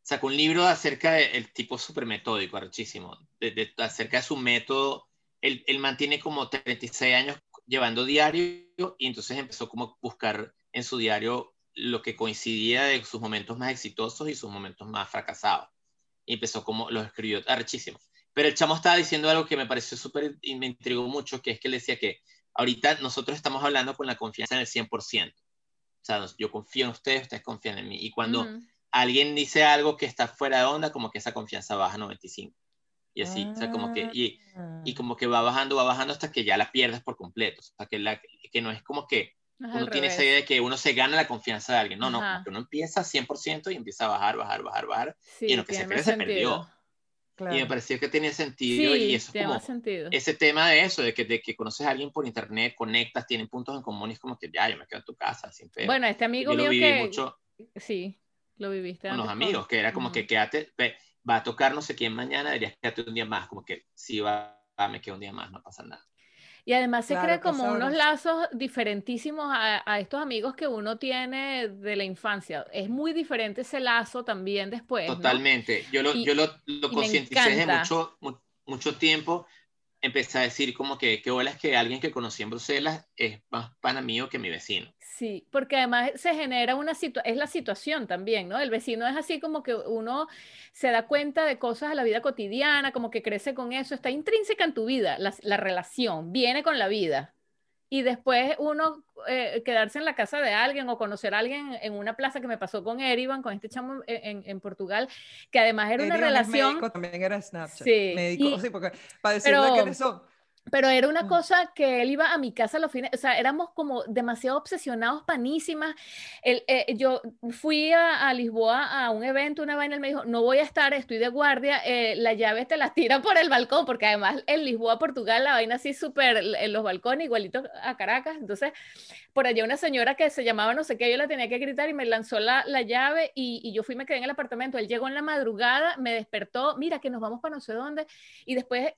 Sacó un libro acerca del tipo súper metódico, archísimo, de, acerca de su método. Él, él, mantiene como 36 años llevando diario y entonces empezó como a buscar en su diario lo que coincidía de sus momentos más exitosos y sus momentos más fracasados. Y empezó como, los escribió archísimo. Pero el chamo estaba diciendo algo que me pareció súper y me intrigó mucho, que es que él decía que ahorita nosotros estamos hablando con la confianza en el 100%. O sea, yo confío en ustedes, ustedes confían en mí. Y cuando alguien dice algo que está fuera de onda, como que esa confianza baja a 95. Y así, o sea, como que, y, y, como que va bajando, va bajando hasta que ya la pierdes por completo. O sea, que, la, que no es como que uno tiene esa idea de que uno se gana la confianza de alguien. No, no, que uno empieza 100% y empieza a bajar, bajar, bajar, bajar. y en lo que se pierde, se perdió. Y me pareció que tenía sentido y eso como sentido. ese tema de eso, de que, de que conoces a alguien por internet, conectas, tienen puntos en común y es como que ya, yo me quedo en tu casa, sin Bueno, este amigo mío que... Mucho sí, lo viviste con los amigos, que era como que quédate, va a tocar no sé quién mañana, deberías quedarte un día más, como que si va, me quedo un día más, no pasa nada. Y además se crea como unos lazos diferentísimos a, estos amigos que uno tiene de la infancia. Es muy diferente ese lazo también después. Totalmente. Yo lo, yo lo, lo concienticé desde mucho, mucho tiempo. Empecé a decir como que qué bola es que alguien que conocí en Bruselas es más pana mío que mi vecino. Sí, porque además se genera una situación, es la situación también, ¿no? El vecino es así como que uno se da cuenta de cosas de la vida cotidiana, como que crece con eso, está intrínseca en tu vida, la, relación, viene con la vida. Y después uno eh, quedarse en la casa de alguien o conocer a alguien en una plaza que me pasó con Erivan, con este chamo en, en, Portugal, que además era una relación... médico, también era Snapchat. Sí. Médico, sí, porque para decirle pero, que eso pero era una cosa que él iba a mi casa los fines, o sea, éramos como demasiado obsesionados, panísimas. Eh, yo fui a, Lisboa a un evento, una vaina, él me dijo, no voy a estar, estoy de guardia, eh, las llaves te las tiran por el balcón, porque además en Lisboa, Portugal, la vaina así súper, en los balcones, igualito a Caracas. Entonces, por allá una señora que se llamaba no sé qué, yo la tenía que gritar y me lanzó la, la llave y, y yo fui, me quedé en el apartamento. Él llegó en la madrugada, me despertó, mira que nos vamos para no sé dónde, y después eh, eh,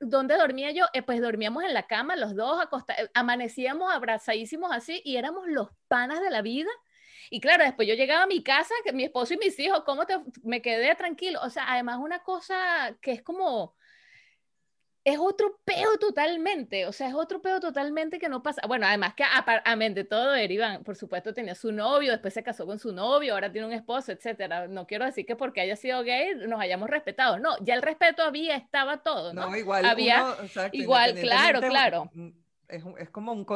¿dónde dormía yo? Eh, pues dormíamos en la cama, los dos acostados, amanecíamos abrazadísimos así y éramos los panas de la vida. Y claro, después yo llegaba a mi casa, que mi esposo y mis hijos, ¿cómo te, me quedé tranquilo? O sea, además una cosa que es como, es otro peo totalmente, o sea, es otro peo totalmente que no pasa. Bueno, además que de todo, Erivan, por supuesto, tenía su novio, después se casó con su novio, ahora tiene un esposo, etcétera. No quiero decir que porque haya sido gay nos hayamos respetado, no, ya el respeto había, estaba todo, ¿no? no igual, había, igual, claro, claro. Es, es, como un,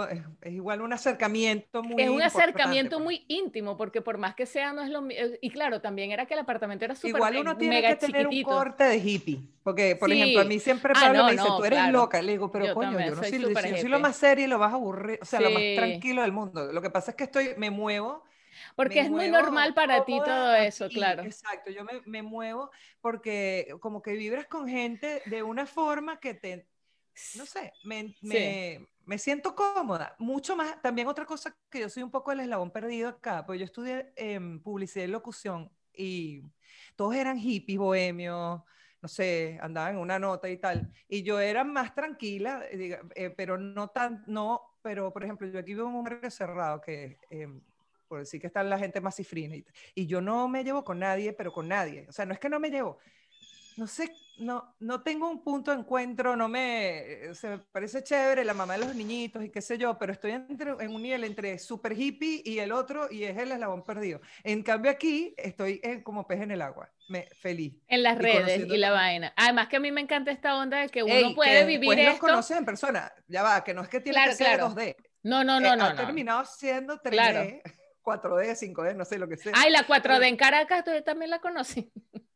es, igual un acercamiento muy Es un acercamiento pues. muy íntimo, porque por más que sea, no es lo mismo. Y claro, también era que el apartamento era súper Igual uno tiene que tener un corte de hippie. Porque, por ejemplo, a mí siempre ah, Pablo me dice, tú eres loca. Le digo, pero coño, yo no soy, yo soy lo más serio y lo vas a aburrir, o sea, lo más tranquilo del mundo. Lo que pasa es que estoy, me muevo. Porque es muy normal para ti todo eso, claro. Exacto, yo me, me muevo porque como que vibras con gente de una forma que te, no sé, me, me, me, siento cómoda. Mucho más, también otra cosa que yo soy un poco el eslabón perdido acá, pues yo estudié en publicidad y locución y todos eran hippies, bohemios, no sé, andaban en una nota y tal. Y yo era más tranquila, eh, pero no tan, no, pero por ejemplo, yo aquí vivo en un barrio cerrado que... Em, por decir que está la gente más cifrina y, y yo no me llevo con nadie, pero con nadie. O sea, no es que no me llevo, no sé, no, no tengo un punto de encuentro, no me, se me parece chévere la mamá de los niñitos y qué sé yo, pero estoy entre, en un nivel entre super hippie y el otro y es el eslabón perdido. En cambio aquí estoy como pez en el agua, me, feliz. En las redes y la vaina. Además que a mí me encanta esta onda de que uno puede vivir esto. los conoces en persona, ya va, que no es que tiene que ser 2D. No, no, no, eh, no. Ha terminado siendo 3D. 4D, 5D, no sé lo que sea. Ay, la 4D en Caracas, ¿tú también la conocí?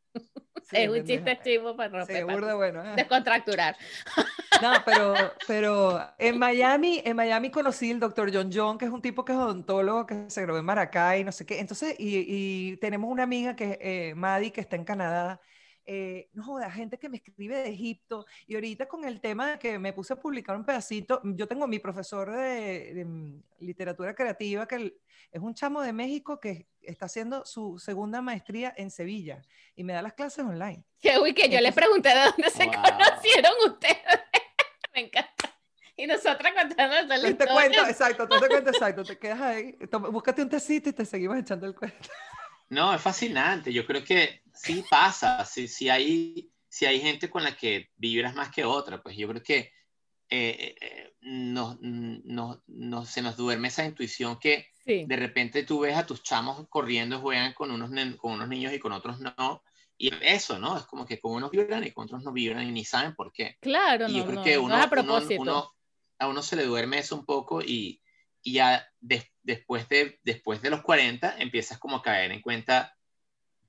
es un chiste chivo para romper. Seguro bueno. ¿eh? Descontracturar. No, pero, pero en Miami, en Miami conocí el doctor John John, que es un tipo que es odontólogo, que se graduó en Maracay, no sé qué. Entonces, y, y tenemos una amiga que es eh, Maddie, que está en Canadá. Eh, no joda, gente que me escribe de Egipto. Y ahorita con el tema de que me puse a publicar un pedacito, yo tengo mi profesor de, de mm, literatura creativa, que es un chamo de México que está haciendo su segunda maestría en Sevilla y me da las clases online. Que uy, que yo le pregunté de dónde se conocieron ustedes. me encanta. Y nosotras contando la Te cuento, exacto, tú te cuento, exacto, te quedas ahí, búscate un tecito y te seguimos echando el cuento. No, es fascinante, yo creo que sí pasa, si, si, hay, si hay gente con la que vibras más que otra, pues yo creo que eh, eh, no, no, no, se nos duerme esa intuición que de repente tú ves a tus chamos corriendo, juegan con unos, con unos niños y con otros no. Y eso, ¿no? Es como que con unos vibran y con otros no vibran y ni saben por qué. Claro, y yo creo que uno, a propósito. a uno se le duerme eso un poco y, y ya después, de, después de los 40 empiezas como a caer en cuenta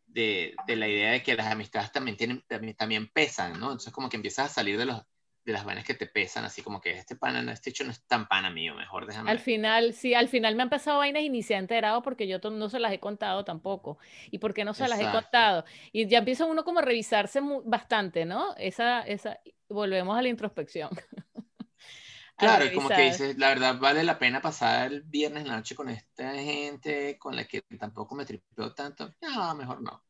de, de, la idea de que las amistades también, tienen, también, también pesan, ¿no? Entonces como que empiezas a salir de los, de las vainas que te pesan, así como que este pana, este hecho no es tan pana mío, mejor déjame. Al final, sí, al final me han pasado vainas y ni se ha enterado porque yo no se las he contado tampoco. ¿Y por qué no se las he contado? Y ya empieza uno como a revisarse bastante, ¿no? Esa, esa, volvemos a la introspección. Claro, como que dices, la verdad vale la pena pasar el viernes noche con esta gente con la que tampoco me tripeó tanto. No, mejor no.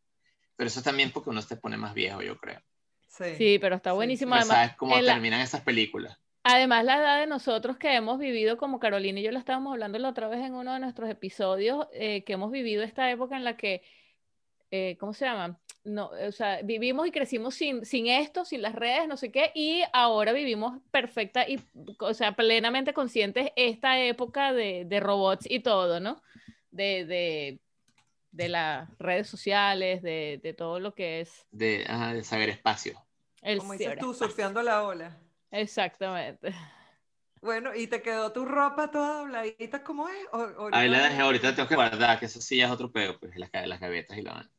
Pero eso también porque uno se pone más viejo, yo creo. Sí, pero está buenísimo. Además, sabes cómo terminan esas películas. Además, la edad de nosotros que hemos vivido, como Carolina y yo lo estábamos hablando la otra vez en uno de nuestros episodios, eh, que hemos vivido esta época en la que, eh, ¿cómo se llama? No, o sea, vivimos y crecimos sin, sin esto, sin las redes, no sé qué, y ahora vivimos perfecta y, o sea, plenamente conscientes esta época de, de robots y todo, ¿no? De, de, de las redes sociales, de, de, todo lo que es. De, de saber espacio. Como dices tú, surfeando la ola. Exactamente. Bueno, ¿y te quedó tu ropa toda dobladita como es? Ahí la dejé, ahorita tengo que guardar, que eso sí ya es otro pedo, pues las, las gavetas y la van.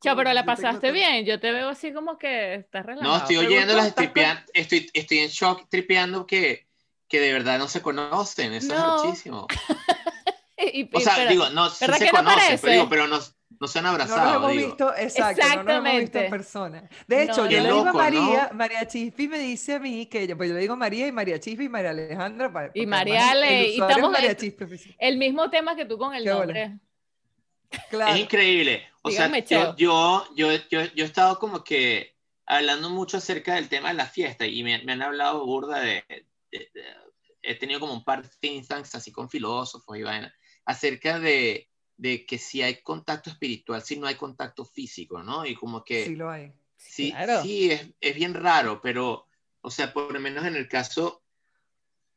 Chao, pero la pasaste bien. Yo te veo así como que estás relajado. No, estoy oyéndolas, tripeando, estoy, estoy en shock tripeando que, que de verdad no se conocen. Eso es muchísimo. o sea, digo, no, sí se conocen, pero, digo, pero no, no se han abrazado. No nos hemos visto, exacto, no nos hemos visto en persona. De hecho, yo le digo a María, María Chispi me dice a mí que yo, pues yo le digo María y María Chispi y María Alejandra. y María Ale, y estamos María Chispi, el mismo tema que tú con el nombre. Claro. Es increíble. O sea, yo, yo, yo, yo, he estado como que hablando mucho acerca del tema de la fiesta y me, me han hablado burda de, He tenido como un par de think tanks así con filósofos y vaina acerca de de que si hay contacto espiritual, si no hay contacto físico, ¿no? Y como que... Sí lo hay. Sí, sí es, es, bien raro, pero, o sea, por lo menos en el caso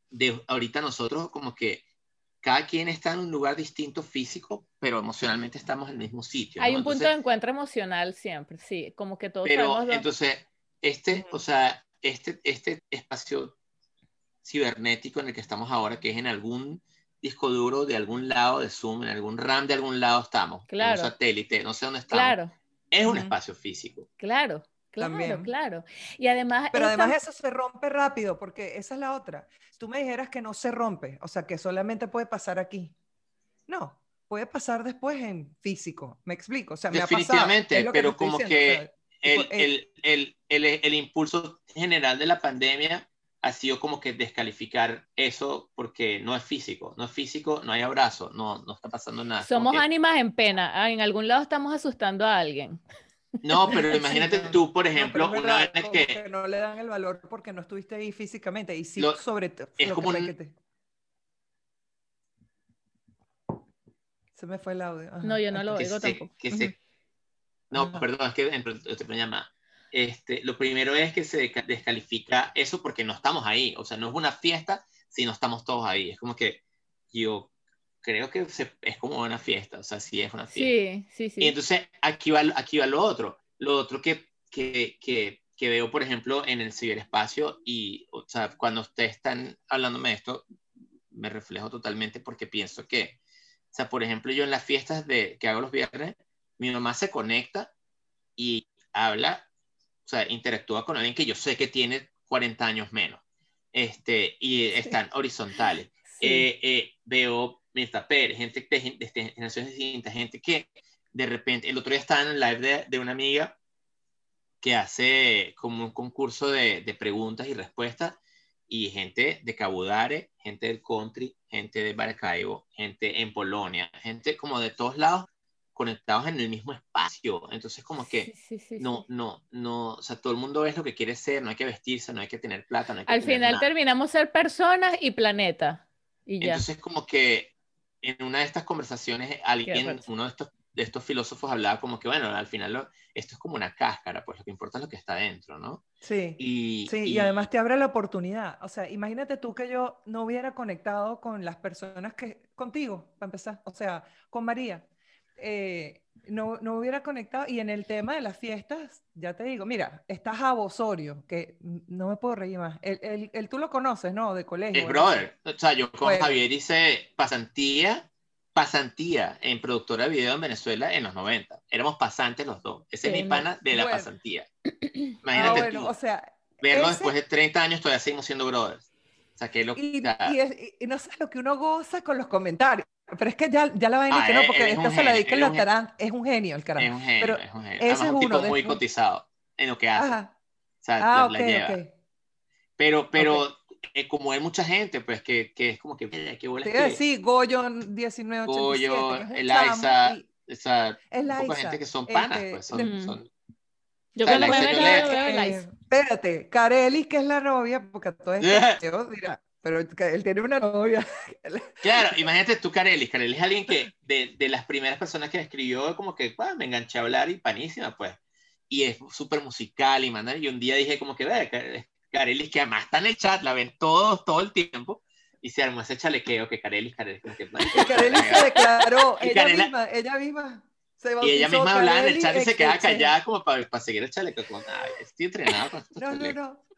de ahorita nosotros, como que cada quien está en un lugar distinto físico, pero emocionalmente estamos en el mismo sitio. Hay un punto de encuentro emocional siempre, sí, como que todos Pero entonces, este, o sea, este, este espacio cibernético en el que estamos ahora, que es en algún disco duro de algún lado de Zoom, en algún RAM de algún lado estamos, claro. en un satélite, no sé dónde estamos. Claro. Es un espacio físico. Claro, claro, claro. Y además... Pero además eso se rompe rápido, porque esa es la otra. Si tú me dijeras que no se rompe, o sea, que solamente puede pasar aquí. No, puede pasar después en físico. Me explico. O sea, Definitivamente, me pero como que el, el, el, el, impulso general de la pandemia ha sido como que descalificar eso porque no es físico, no es físico, no hay abrazo, no, no está pasando nada. Somos ánimas en pena, ah, en algún lado estamos asustando a alguien. No, pero imagínate tú, por ejemplo, una vez que... No le dan el valor porque no estuviste ahí físicamente y sí sobre todo. Es como Se me fue el audio. No, yo no lo oigo tampoco. No, perdón, es que te me llama este, lo primero es que se descalifica eso porque no estamos ahí. O sea, no es una fiesta si no estamos todos ahí. Es como que yo creo que es como una fiesta. O sea, sí es una fiesta. Sí, sí, sí. Y entonces aquí va, aquí va lo otro. Lo otro que, que, que, que veo, por ejemplo, en el ciberespacio y, o sea, cuando ustedes están hablándome de esto, me reflejo totalmente porque pienso que, o sea, por ejemplo, yo en las fiestas de, que hago los viernes, mi mamá se conecta y habla o sea, interactúa con alguien que yo sé que tiene 40 años menos, este, y están horizontales. Eh, eh, veo Mirta Pérez, gente de, de, generaciones distintas, gente que de repente, el otro día estaba en el live de, de una amiga que hace como un concurso de, de, preguntas y respuestas, y gente de Cabudare, gente del country, gente de Maracaibo, gente en Polonia, gente como de todos lados, conectados en el mismo espacio. Entonces, como que no, no, no, o sea, todo el mundo es lo que quiere ser, no hay que vestirse, no hay que tener plata. No hay que Al final terminamos ser personas y planeta. Y ya. Entonces, como que en una de estas conversaciones, alguien, uno de estos, de estos filósofos hablaba como que, bueno, al final esto es como una cáscara, pues lo que importa es lo que está dentro, ¿no? Sí. Y, sí, y, y además te abre la oportunidad. O sea, imagínate tú que yo no hubiera conectado con las personas que, contigo, para empezar, o sea, con María eh, no, no, hubiera conectado. Y en el tema de las fiestas, ya te digo, mira, está Javo Osorio, que no me puedo reír más. El, el, tú lo conoces, ¿no? De colegio. El brother. O sea, yo con pues Javier hice pasantía, pasantía en productora de video en Venezuela en los 90. Éramos pasantes los dos. Ese es mi pana de la pasantía. Imagínate ah, tú. O sea, verlo después de 30 años todavía seguimos siendo brothers. O sea, que lo... y, y, y, no sé lo que uno goza con los comentarios. Pero es que ya, ya la vaina ah, que no, porque esta se la dedica el lateral, es un genio el carajo. Es un genio, pero es un genio. Ese es, un tipo muy cotizado en lo que hace. Ajá. O sea, ah, la, okay, lleva. Okay. Pero, pero eh, como hay mucha gente, pues que, que es como que, qué bola que... Sí, Goyo 1987. Goyo, Eliza, y... esa, poca gente que son panas, este, pues son... Mm. son yo cuando me veo Eliza. Espérate, Carelli, que es la novia, porque todo esto, dirá, pero él tiene una novia. Claro, imagínate tú, Carelli. Carelli es alguien que de, de las primeras personas que escribió, como que me enganché a hablar y panísima, pues. Y es súper musical y manda. Y un día dije, como que, ve, Carelli, que además está en el chat, la ven todos, todo el tiempo. Y se armó ese chalequeo que Carelli, como que, y Carelli se declaró, ella misma, ella misma. Se y ella misma hablaba en el chat y se quedaba callada como para, para seguir el chaleco. Como, estoy entrenada con estos no, no, no.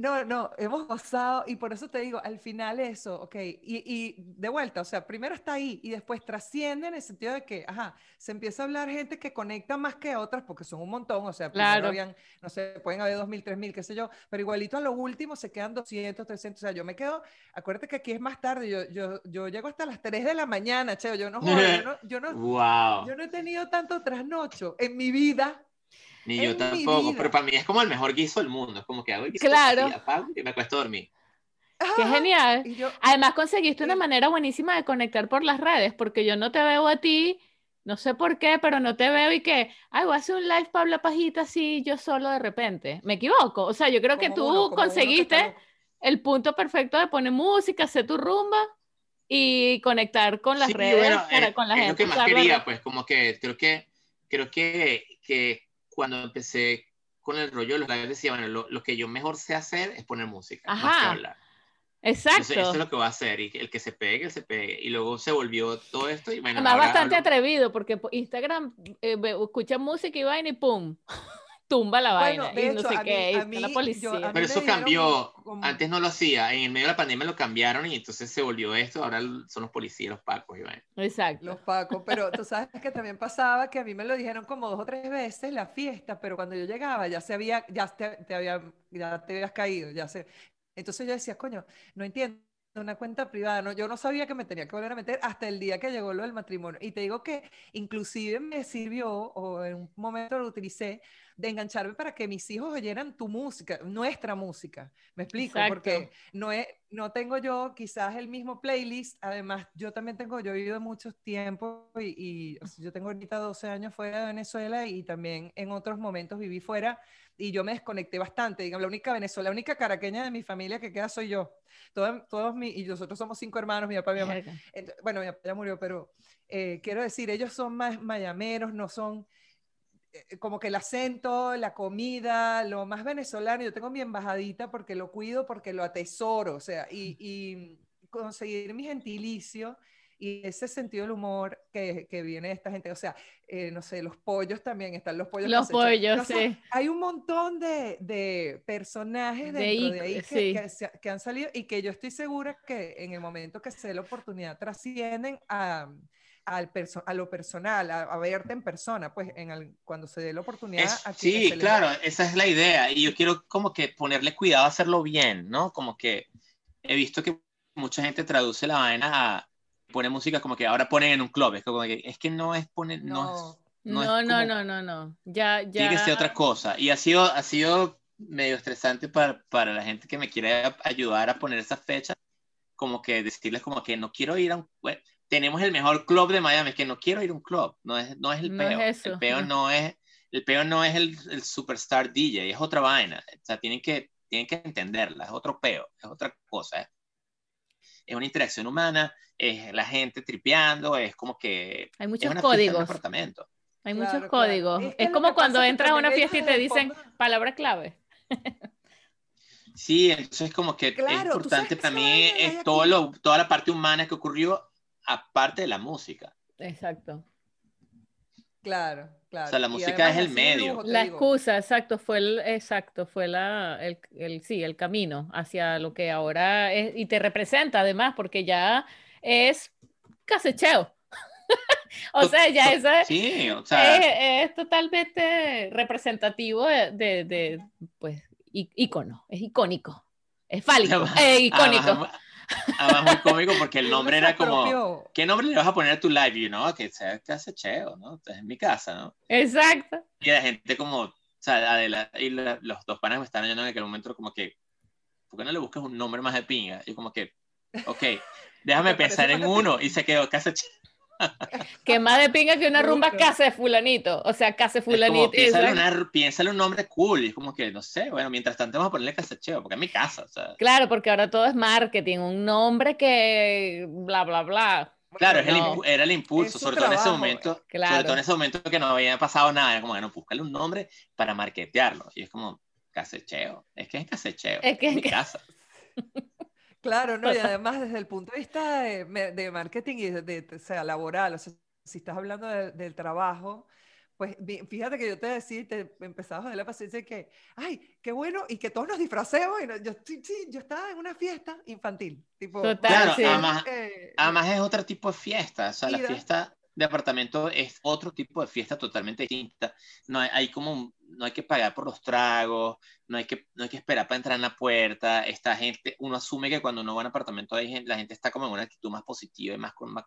No, no, hemos gozado y por eso te digo, al final eso, ok, y, y, de vuelta, o sea, primero está ahí y después trasciende en el sentido de que, ajá, se empieza a hablar gente que conecta más que otras porque son un montón, o sea, claro. habían, no sé, pueden haber 2.000, 3.000, qué sé yo, pero igualito a lo último se quedan 200, 300, o sea, yo me quedo, acuérdate que aquí es más tarde, yo, yo, yo llego hasta las 3 de la mañana, cheo, yo no, yo no, yo no, wow. yo no he tenido tanto trasnocho en mi vida ni yo tampoco, pero para mí es como el mejor guiso del mundo. Es como que hago el guiso claro. y apago y me acuesto a dormir. Qué genial. Además conseguiste una manera buenísima de conectar por las redes, porque yo no te veo a ti, no sé por qué, pero no te veo y que, ay, voy a hacer un live hablar pajita así yo solo de repente. Me equivoco. O sea, yo creo que tú conseguiste el punto perfecto de poner música, hacer tu rumba y conectar con las Sí, redes, bueno, para- eh, con la es gente. lo que más quería, pues como que creo que creo que, que cuando empecé con el rollo de los lives decía, bueno, lo, lo que yo mejor sé hacer es poner música, más que Ajá. hablar. Exacto. Entonces, esto es lo que va a hacer, y el que se pegue, el se pegue. Y luego se volvió todo esto, y bueno, Además, bastante hablo- atrevido, porque por Instagram eh, escucha música y vaina y pum, tumba la Bueno, vaina. de y no hecho, sé mí- qué, y mí, la yo- policía. a mí Pero eso cambió. como- Antes no lo hacía. En el medio de la pandemia lo cambiaron y entonces se volvió esto. Ahora son los policías, los pacos. Y vaina. Exacto. Los pacos, pero tú sabes que también pasaba que a mí me lo dijeron como dos o tres veces la fiesta, pero cuando yo llegaba ya se había, ya te, te había, ya te habías caído, ya se. Entonces yo decía, coño, no entiendo una cuenta privada, no, yo no sabía que me tenía que volver a meter hasta el día que llegó lo del matrimonio. Y te digo que inclusive me sirvió, o en un momento lo utilicé, de engancharme para que mis hijos oyeran tu música, nuestra música. Me explico, Exacto. porque no, es, no tengo yo quizás el mismo playlist, además yo también tengo, yo he vivido mucho tiempo y, y, o sea, yo tengo ahorita 12 años fuera de Venezuela y también en otros momentos viví fuera y yo me desconecté bastante, digamos, la única Venezuela, la única caraqueña de mi familia que queda soy yo. Todos, todos mi, y nosotros somos cinco hermanos, mi papá y mi mamá. Verga. Ent- bueno, mi papá ya murió, pero eh, quiero decir, ellos son más mayameros, no son eh, como que el acento, la comida, lo más venezolano. Yo tengo mi embajadita porque lo cuido, porque lo atesoro, o sea, y, y conseguir mi gentilicio y ese sentido del humor que, que viene de esta gente, o sea, eh, no sé, los pollos también, están los pollos. Los pollos, No sí. Hay un montón de, de personajes De dentro de, ic- ahí que, sí. que se- que han salido y que yo estoy segura que en el momento que se dé la oportunidad trascienden a, al perso- a lo personal, a, a verte en persona, pues en el- cuando se dé la oportunidad. Es- a sí, claro, esa es la idea. Y yo quiero como que ponerle cuidado a hacerlo bien, ¿no? Como que he visto que mucha gente traduce la vaina a pone música como que ahora ponen en un club. Es como que es que no es poner, no, No, es, No, es no, no, como- no, no, Ya, ya. Tiene que ser otra cosa. Y ha sido, ha sido medio estresante para, para la gente que me quiere ayudar a poner esa fecha. Como que decirles como que no quiero ir a un... bueno, tenemos el mejor club de Miami, es que no quiero ir a un club. No es, no es el No es el peo no. no es... El peo no es el, el superstar DJ, es otra vaina. O sea, tienen que, tienen que entenderla, es otro peo, es otra cosa. Es, es una interacción humana, es la gente tripeando, es como que... Hay Es muchos códigos. apartamento. Hay Claro, muchos claro. códigos. Es Es, que lo como cuando entras a una fiesta y te dicen fondo- palabra clave. Sí, entonces como que Claro, es importante para mí es todo lo, toda la parte humana que ocurrió aparte de la música. Exacto. Claro, claro. O sea, la música es el medio. La digo. excusa, exacto, fue el, exacto, fue la, el, el- sí, el camino hacia lo que ahora es, y te representa además, porque ya es casecheo. O sea, ya eso es, Sí, o sea, es- es totalmente representativo de, de, de, pues, ícono, es icónico, es fálico, es icónico. Además, además muy cómico porque el nombre era como. ¿qué nombre le vas a poner a tu live? Y yo, no, que sea casecheo, ¿no? En mi casa, ¿no? Exacto. Y la gente como, o sea, Adela y la- los dos panas me estaban yendo en aquel momento como que, ¿por qué no le buscas un nombre más de pinga? Y como que, ok, déjame ¿Te parece pensar en uno y se quedó casecheo. Que más de pinga que una rumba casa de fulanito, o sea, casa de Es como, fulanito. piénsale, exacto. una- piénsale un nombre cool. Y es como que, no sé, bueno, mientras tanto vamos a ponerle casecheo, porque es mi casa. O sea, Claro, porque ahora todo es marketing, un nombre que bla, bla, bla. claro, es el no. impu- era el impulso, sobre todo en ese momento. Sobre claro. todo en ese momento que no había pasado nada. Era como, bueno, búscale un nombre para marketearlo. Y es como, casecheo. Es que es casecheo. Es que- es mi casa. Claro, ¿no? Y además desde el punto de vista de, marketing y de, de- o sea, laboral, o sea, si estás hablando de- del trabajo, pues fíjate que yo te decía, y te empezaba a joder la paciencia de que, ay, qué bueno, y que todos nos disfracemos, y no- yo, sí, sí, yo estaba en una fiesta infantil, tipo, Total, Claro, sí. además, eh, además es otro tipo de fiesta. O sea, la fiesta de apartamento es otro tipo de fiesta totalmente distinta. No hay, hay como un- no hay que pagar por los tragos, no hay que, no hay que esperar para entrar en la puerta. Esta gente, uno asume que cuando uno va a un apartamento hay gente- la gente está como en una actitud más positiva y más, con, más,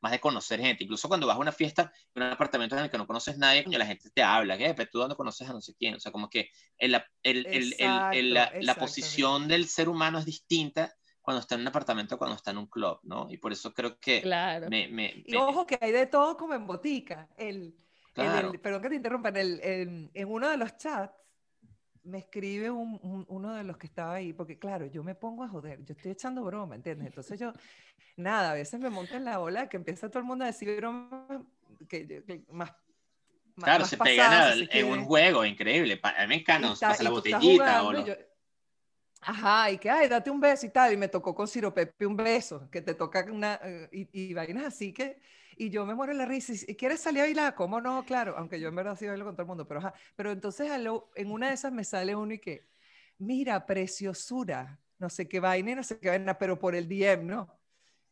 más de conocer gente. Incluso cuando vas a una fiesta en un apartamento en el que no conoces nadie, coño, la gente te habla, ¿qué? Pero tú dónde conoces a no sé quién. O sea, como que el, el- el- el- la, Exacto, posición del ser humano es distinta cuando está en un apartamento cuando está en un club, ¿no? Y por eso creo que Claro. me, me- y me- ojo que hay de todo como en botica, el, en Claro. el- perdón que te interrumpa, en, el, en, en uno de los chats me escribe uno de los que estaba ahí, porque claro, yo me pongo a joder, yo estoy echando broma, ¿entiendes? Entonces yo, nada, a veces me monto en la ola que empieza todo el mundo a decir bromas que, más Claro, se pegan en un juego increíble. A mí me encanta, pasa la botellita o Ajá, y que, ay, date un beso y tal. Y me tocó con Ciro Pepe un beso, que te toca una. Eh, y, y vainas así que. Y yo me muero en la risa. Y quieres salir a bailar, ¿cómo no? Claro, aunque yo en verdad sí bailo con todo el mundo. Pero, ajá. pero entonces en una de esas me sale uno y que, mira, preciosura. No sé qué vaina, no sé qué vaina, pero por el DM, ¿no?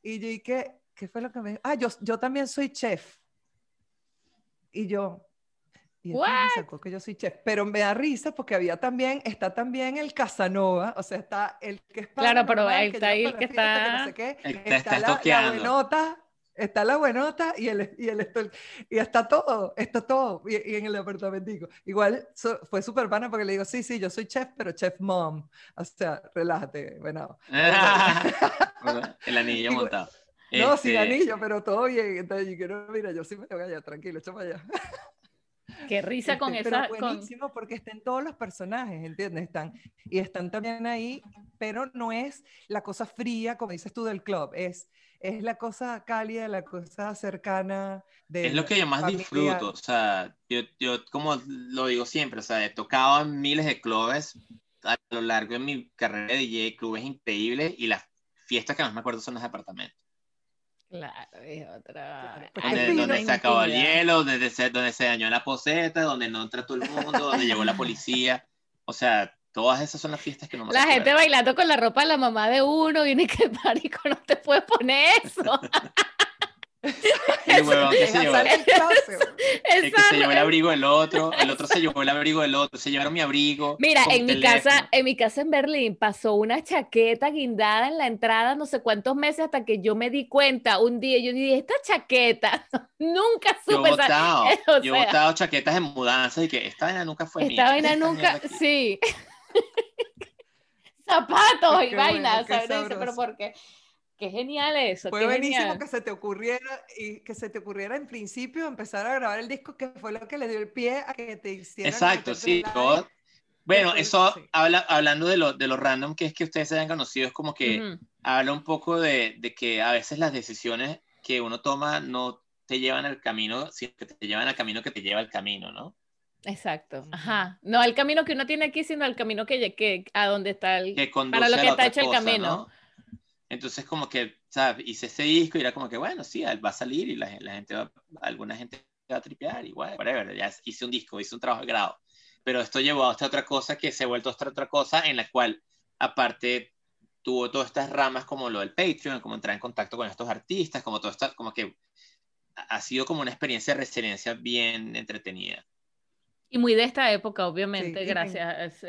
Y yo, ¿y qué? ¿Qué fue lo que me.? Ah, yo, yo también soy chef. Y yo, y me sacó que yo soy chef, pero me da risa porque había también, está también el Casanova, o sea, está el que es Claro, pero ahí está ahí el que está... está, la, buenota, está la buenota y el, y el y está todo, está todo, y, en el apartamentico. Igual fue súper pana porque le digo, sí, sí, yo soy chef, pero chef mom, o sea, relájate, bueno. el anillo montado. No, sin este anillo, pero todo bien. Entonces yo quiero, mira, yo sí me voy allá, tranquilo, échame allá. Qué risa con este, esa. Pero buenísimo porque están todos los personajes, ¿entiendes? Están, y están también ahí, pero no es la cosa fría, como dices tú, del club, es, es la cosa cálida, la cosa cercana. De es lo que yo más disfruto, o sea, yo, yo como lo digo siempre, o sea, he tocado en miles de clubes a lo largo de mi carrera de DJ, clubes increíbles, y las fiestas que más me acuerdo son los apartamentos. Claro, es otra. donde, se acabó el hielo, donde se, donde se dañó la poseta, donde no entró todo el mundo, donde llegó la policía. O sea, todas esas son las fiestas que no La gente bailando con la ropa de la mamá de uno, y ni que parico, no te puedes poner eso. El huevón que se llevó. El que se llevó el abrigo del otro, el otro se llevó el abrigo del otro, se llevaron mi abrigo. Mira, en mi casa, en mi casa en Berlín pasó una chaqueta guindada en la entrada no sé cuántos meses hasta que yo me di cuenta un día, yo dije, esta chaqueta, nunca supe. Yo he botado, yo he botado chaquetas en mudanza y que esta vaina nunca fue esta vaina nunca, sí. Zapatos y vainas, ¿sabes? Pero ¿por qué? Qué genial eso. Fue buenísimo que se te ocurriera y que se te ocurriera en principio empezar a grabar el disco, que fue lo que le dio el pie a que te hicieran. Exacto, sí. Bueno, eso habla, hablando de lo, de lo random que es que ustedes se hayan conocido, es como que habla un poco de, de, que a veces las decisiones que uno toma no te llevan al camino, sino que te llevan al camino que te lleva al camino, ¿no? Exacto, ajá. No al camino que uno tiene aquí, sino al camino que, que a donde está el... para lo que está hecho el camino. Entonces como que, ¿sabes? Hice ese disco y era como que, bueno, sí, va a salir y la, la gente va, alguna gente va a tripear, igual, whatever, ya hice un disco, hice un trabajo de grado. Pero esto llevó a esta otra cosa que se ha vuelto esta otra cosa en la cual, aparte, tuvo todas estas ramas como lo del Patreon, como entrar en contacto con estos artistas, como todo esto, como que ha sido como una experiencia de resiliencia bien entretenida. Y muy de esta época, obviamente, gracias.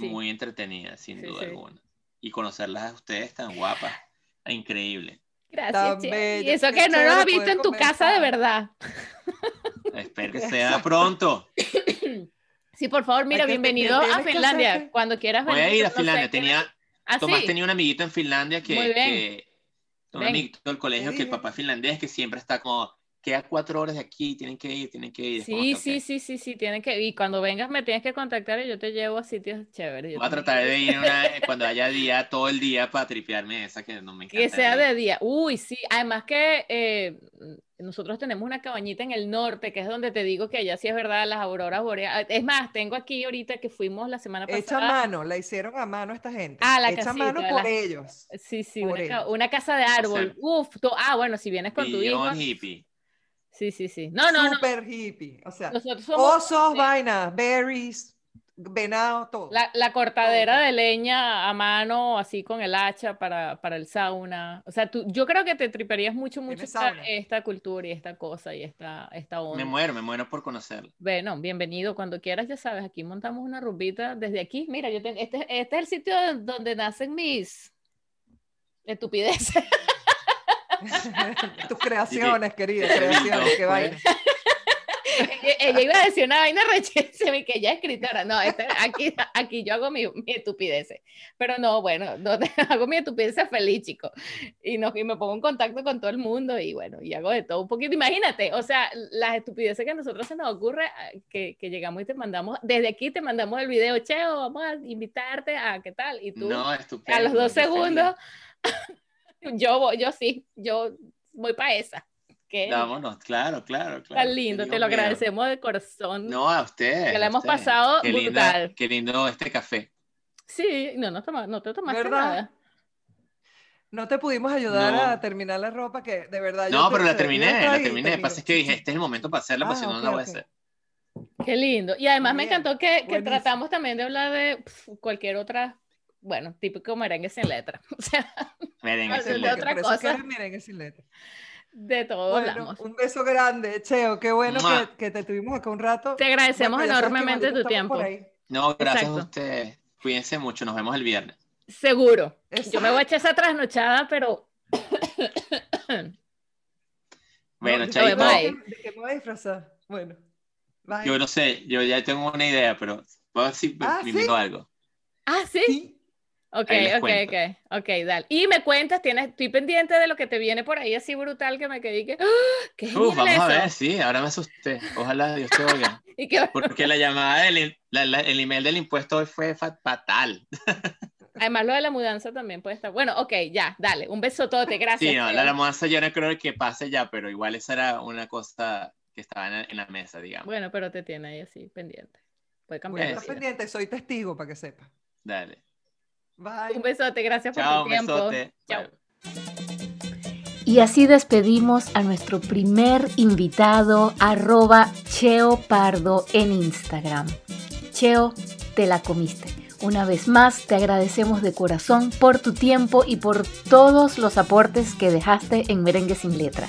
Muy entretenida, sin duda alguna y conocerlas a ustedes tan guapas. Increíble. Gracias. y eso que no nos has visto en tu casa de verdad. Espero que sea pronto. Sí, por favor, mira, bienvenido a Finlandia. Cuando quieras venir. Voy a ir a Finlandia. tenía, ¿Ah, Tomás tenía un amiguito en Finlandia que, que un amiguito del colegio que el papá es finlandés que siempre está como queda cuatro horas de aquí, tienen que ir, tienen que ir. Sí, sí, sí, sí, sí, tienen que ir. Y cuando vengas me tienes que contactar y yo te llevo a sitios chéveres. Voy a tratar de ir cuando haya día, todo el día para tripearme esa que no me encanta. Que sea de día. Uy, sí. Además que eh, nosotros tenemos una cabañita en el norte, que es donde te digo que allá sí es verdad, las auroras boreales. Es más, tengo aquí ahorita que fuimos la semana pasada. Hecha a mano, la hicieron a mano esta gente. Ah, la Hecha a mano por ellos. Sí, sí, una, casa de árbol. Uf, ah, bueno, si vienes con tu hijo. hippie. Sí, sí, sí. No, no, Super hippie. O sea, osos, vainas, berries, venado, todo. La, cortadera de leña a mano, así con el hacha para, para el sauna. O sea, tú, yo creo que te triperías mucho, mucho esta, cultura y esta cosa y esta, esta onda. Me muero, me muero por conocerlo. Bueno, bienvenido. Cuando quieras, ya sabes, aquí montamos una rumbita desde aquí. Mira, yo tengo, este, este es el sitio donde nacen mis estupideces. Tus creaciones, querida, creaciones, que vaina. ella, iba a decir una vaina rechísima y que ella es escritora. No, este, aquí, aquí yo hago mi, mi estupideces. Pero no, bueno, no, hago mi estupideces feliz, chico. Y, no, y me pongo en contacto con todo el mundo y bueno, y hago de todo un poquito. Imagínate, o sea, las estupideces que a nosotros se nos ocurre, ah, que, que llegamos y te mandamos, desde aquí te mandamos el video, Cheo, vamos a invitarte a qué tal. Y tú, no, a los dos segundos, yo, yo sí, yo voy para esa. Vámonos, claro, claro, claro. Tan lindo, te lo agradecemos de corazón. No, a usted. Que la hemos pasado qué brutal. qué lindo este café. Sí, no, no, toma, no te tomaste nada. No te pudimos ayudar a terminar la ropa, que de verdad. No, pero la terminé, la terminé. Pasa es que dije, este es el momento para hacerla, porque ah, si no, no la voy a hacer. Qué lindo. Y además me encantó que, que tratamos también de hablar de cualquier otra, bueno, típico merengue sin letra. O sea, merengue sin letra. Otra cosa. merengue sin letra. De todo bueno, Un beso grande, Cheo. Qué bueno que, que, te tuvimos acá un rato. Te agradecemos enormemente tu tiempo. No, gracias a usted. Cuídense mucho. Nos vemos el viernes. Seguro. Yo me voy a echar esa trasnochada, pero. bueno, no, ¿De qué me voy a disfrazar? Bueno. Yo no sé, yo ya tengo una idea, pero voy a decir ah, algo. Ah, ¿sí? Ok, ok, ok, ok, dale. Y me cuentas, tienes, estoy pendiente de lo que te viene por ahí así brutal que me quedé que, ¡Ah! ¿qué vamos a ver, sí, ahora me asusté. Ojalá Dios te oiga. Porque la llamada, del, el email del impuesto hoy fue fatal. Además, lo de la mudanza también puede estar. Bueno, ok, ya, dale, un besotote, gracias. Sí, no, la, la, mudanza yo no creo que pase ya, pero igual esa era una cosa que estaba en, la mesa, digamos. Bueno, pero te tiene ahí así, pendiente. Puede cambiar. Bueno, pendiente, soy testigo para que sepa. Dale. Un besote, gracias por tu tiempo. Chao. Y así despedimos a nuestro primer invitado, arroba Cheo Pardo en Instagram. Cheo, te la comiste. Una vez más, te agradecemos de corazón por tu tiempo y por todos los aportes que dejaste en Merengue sin Letra.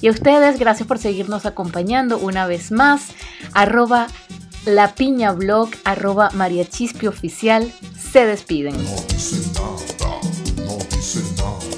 Y a ustedes, gracias por seguirnos acompañando una vez más. Arroba la piña blog, arroba mariachispi oficial se despiden. No dice nada, no dice nada.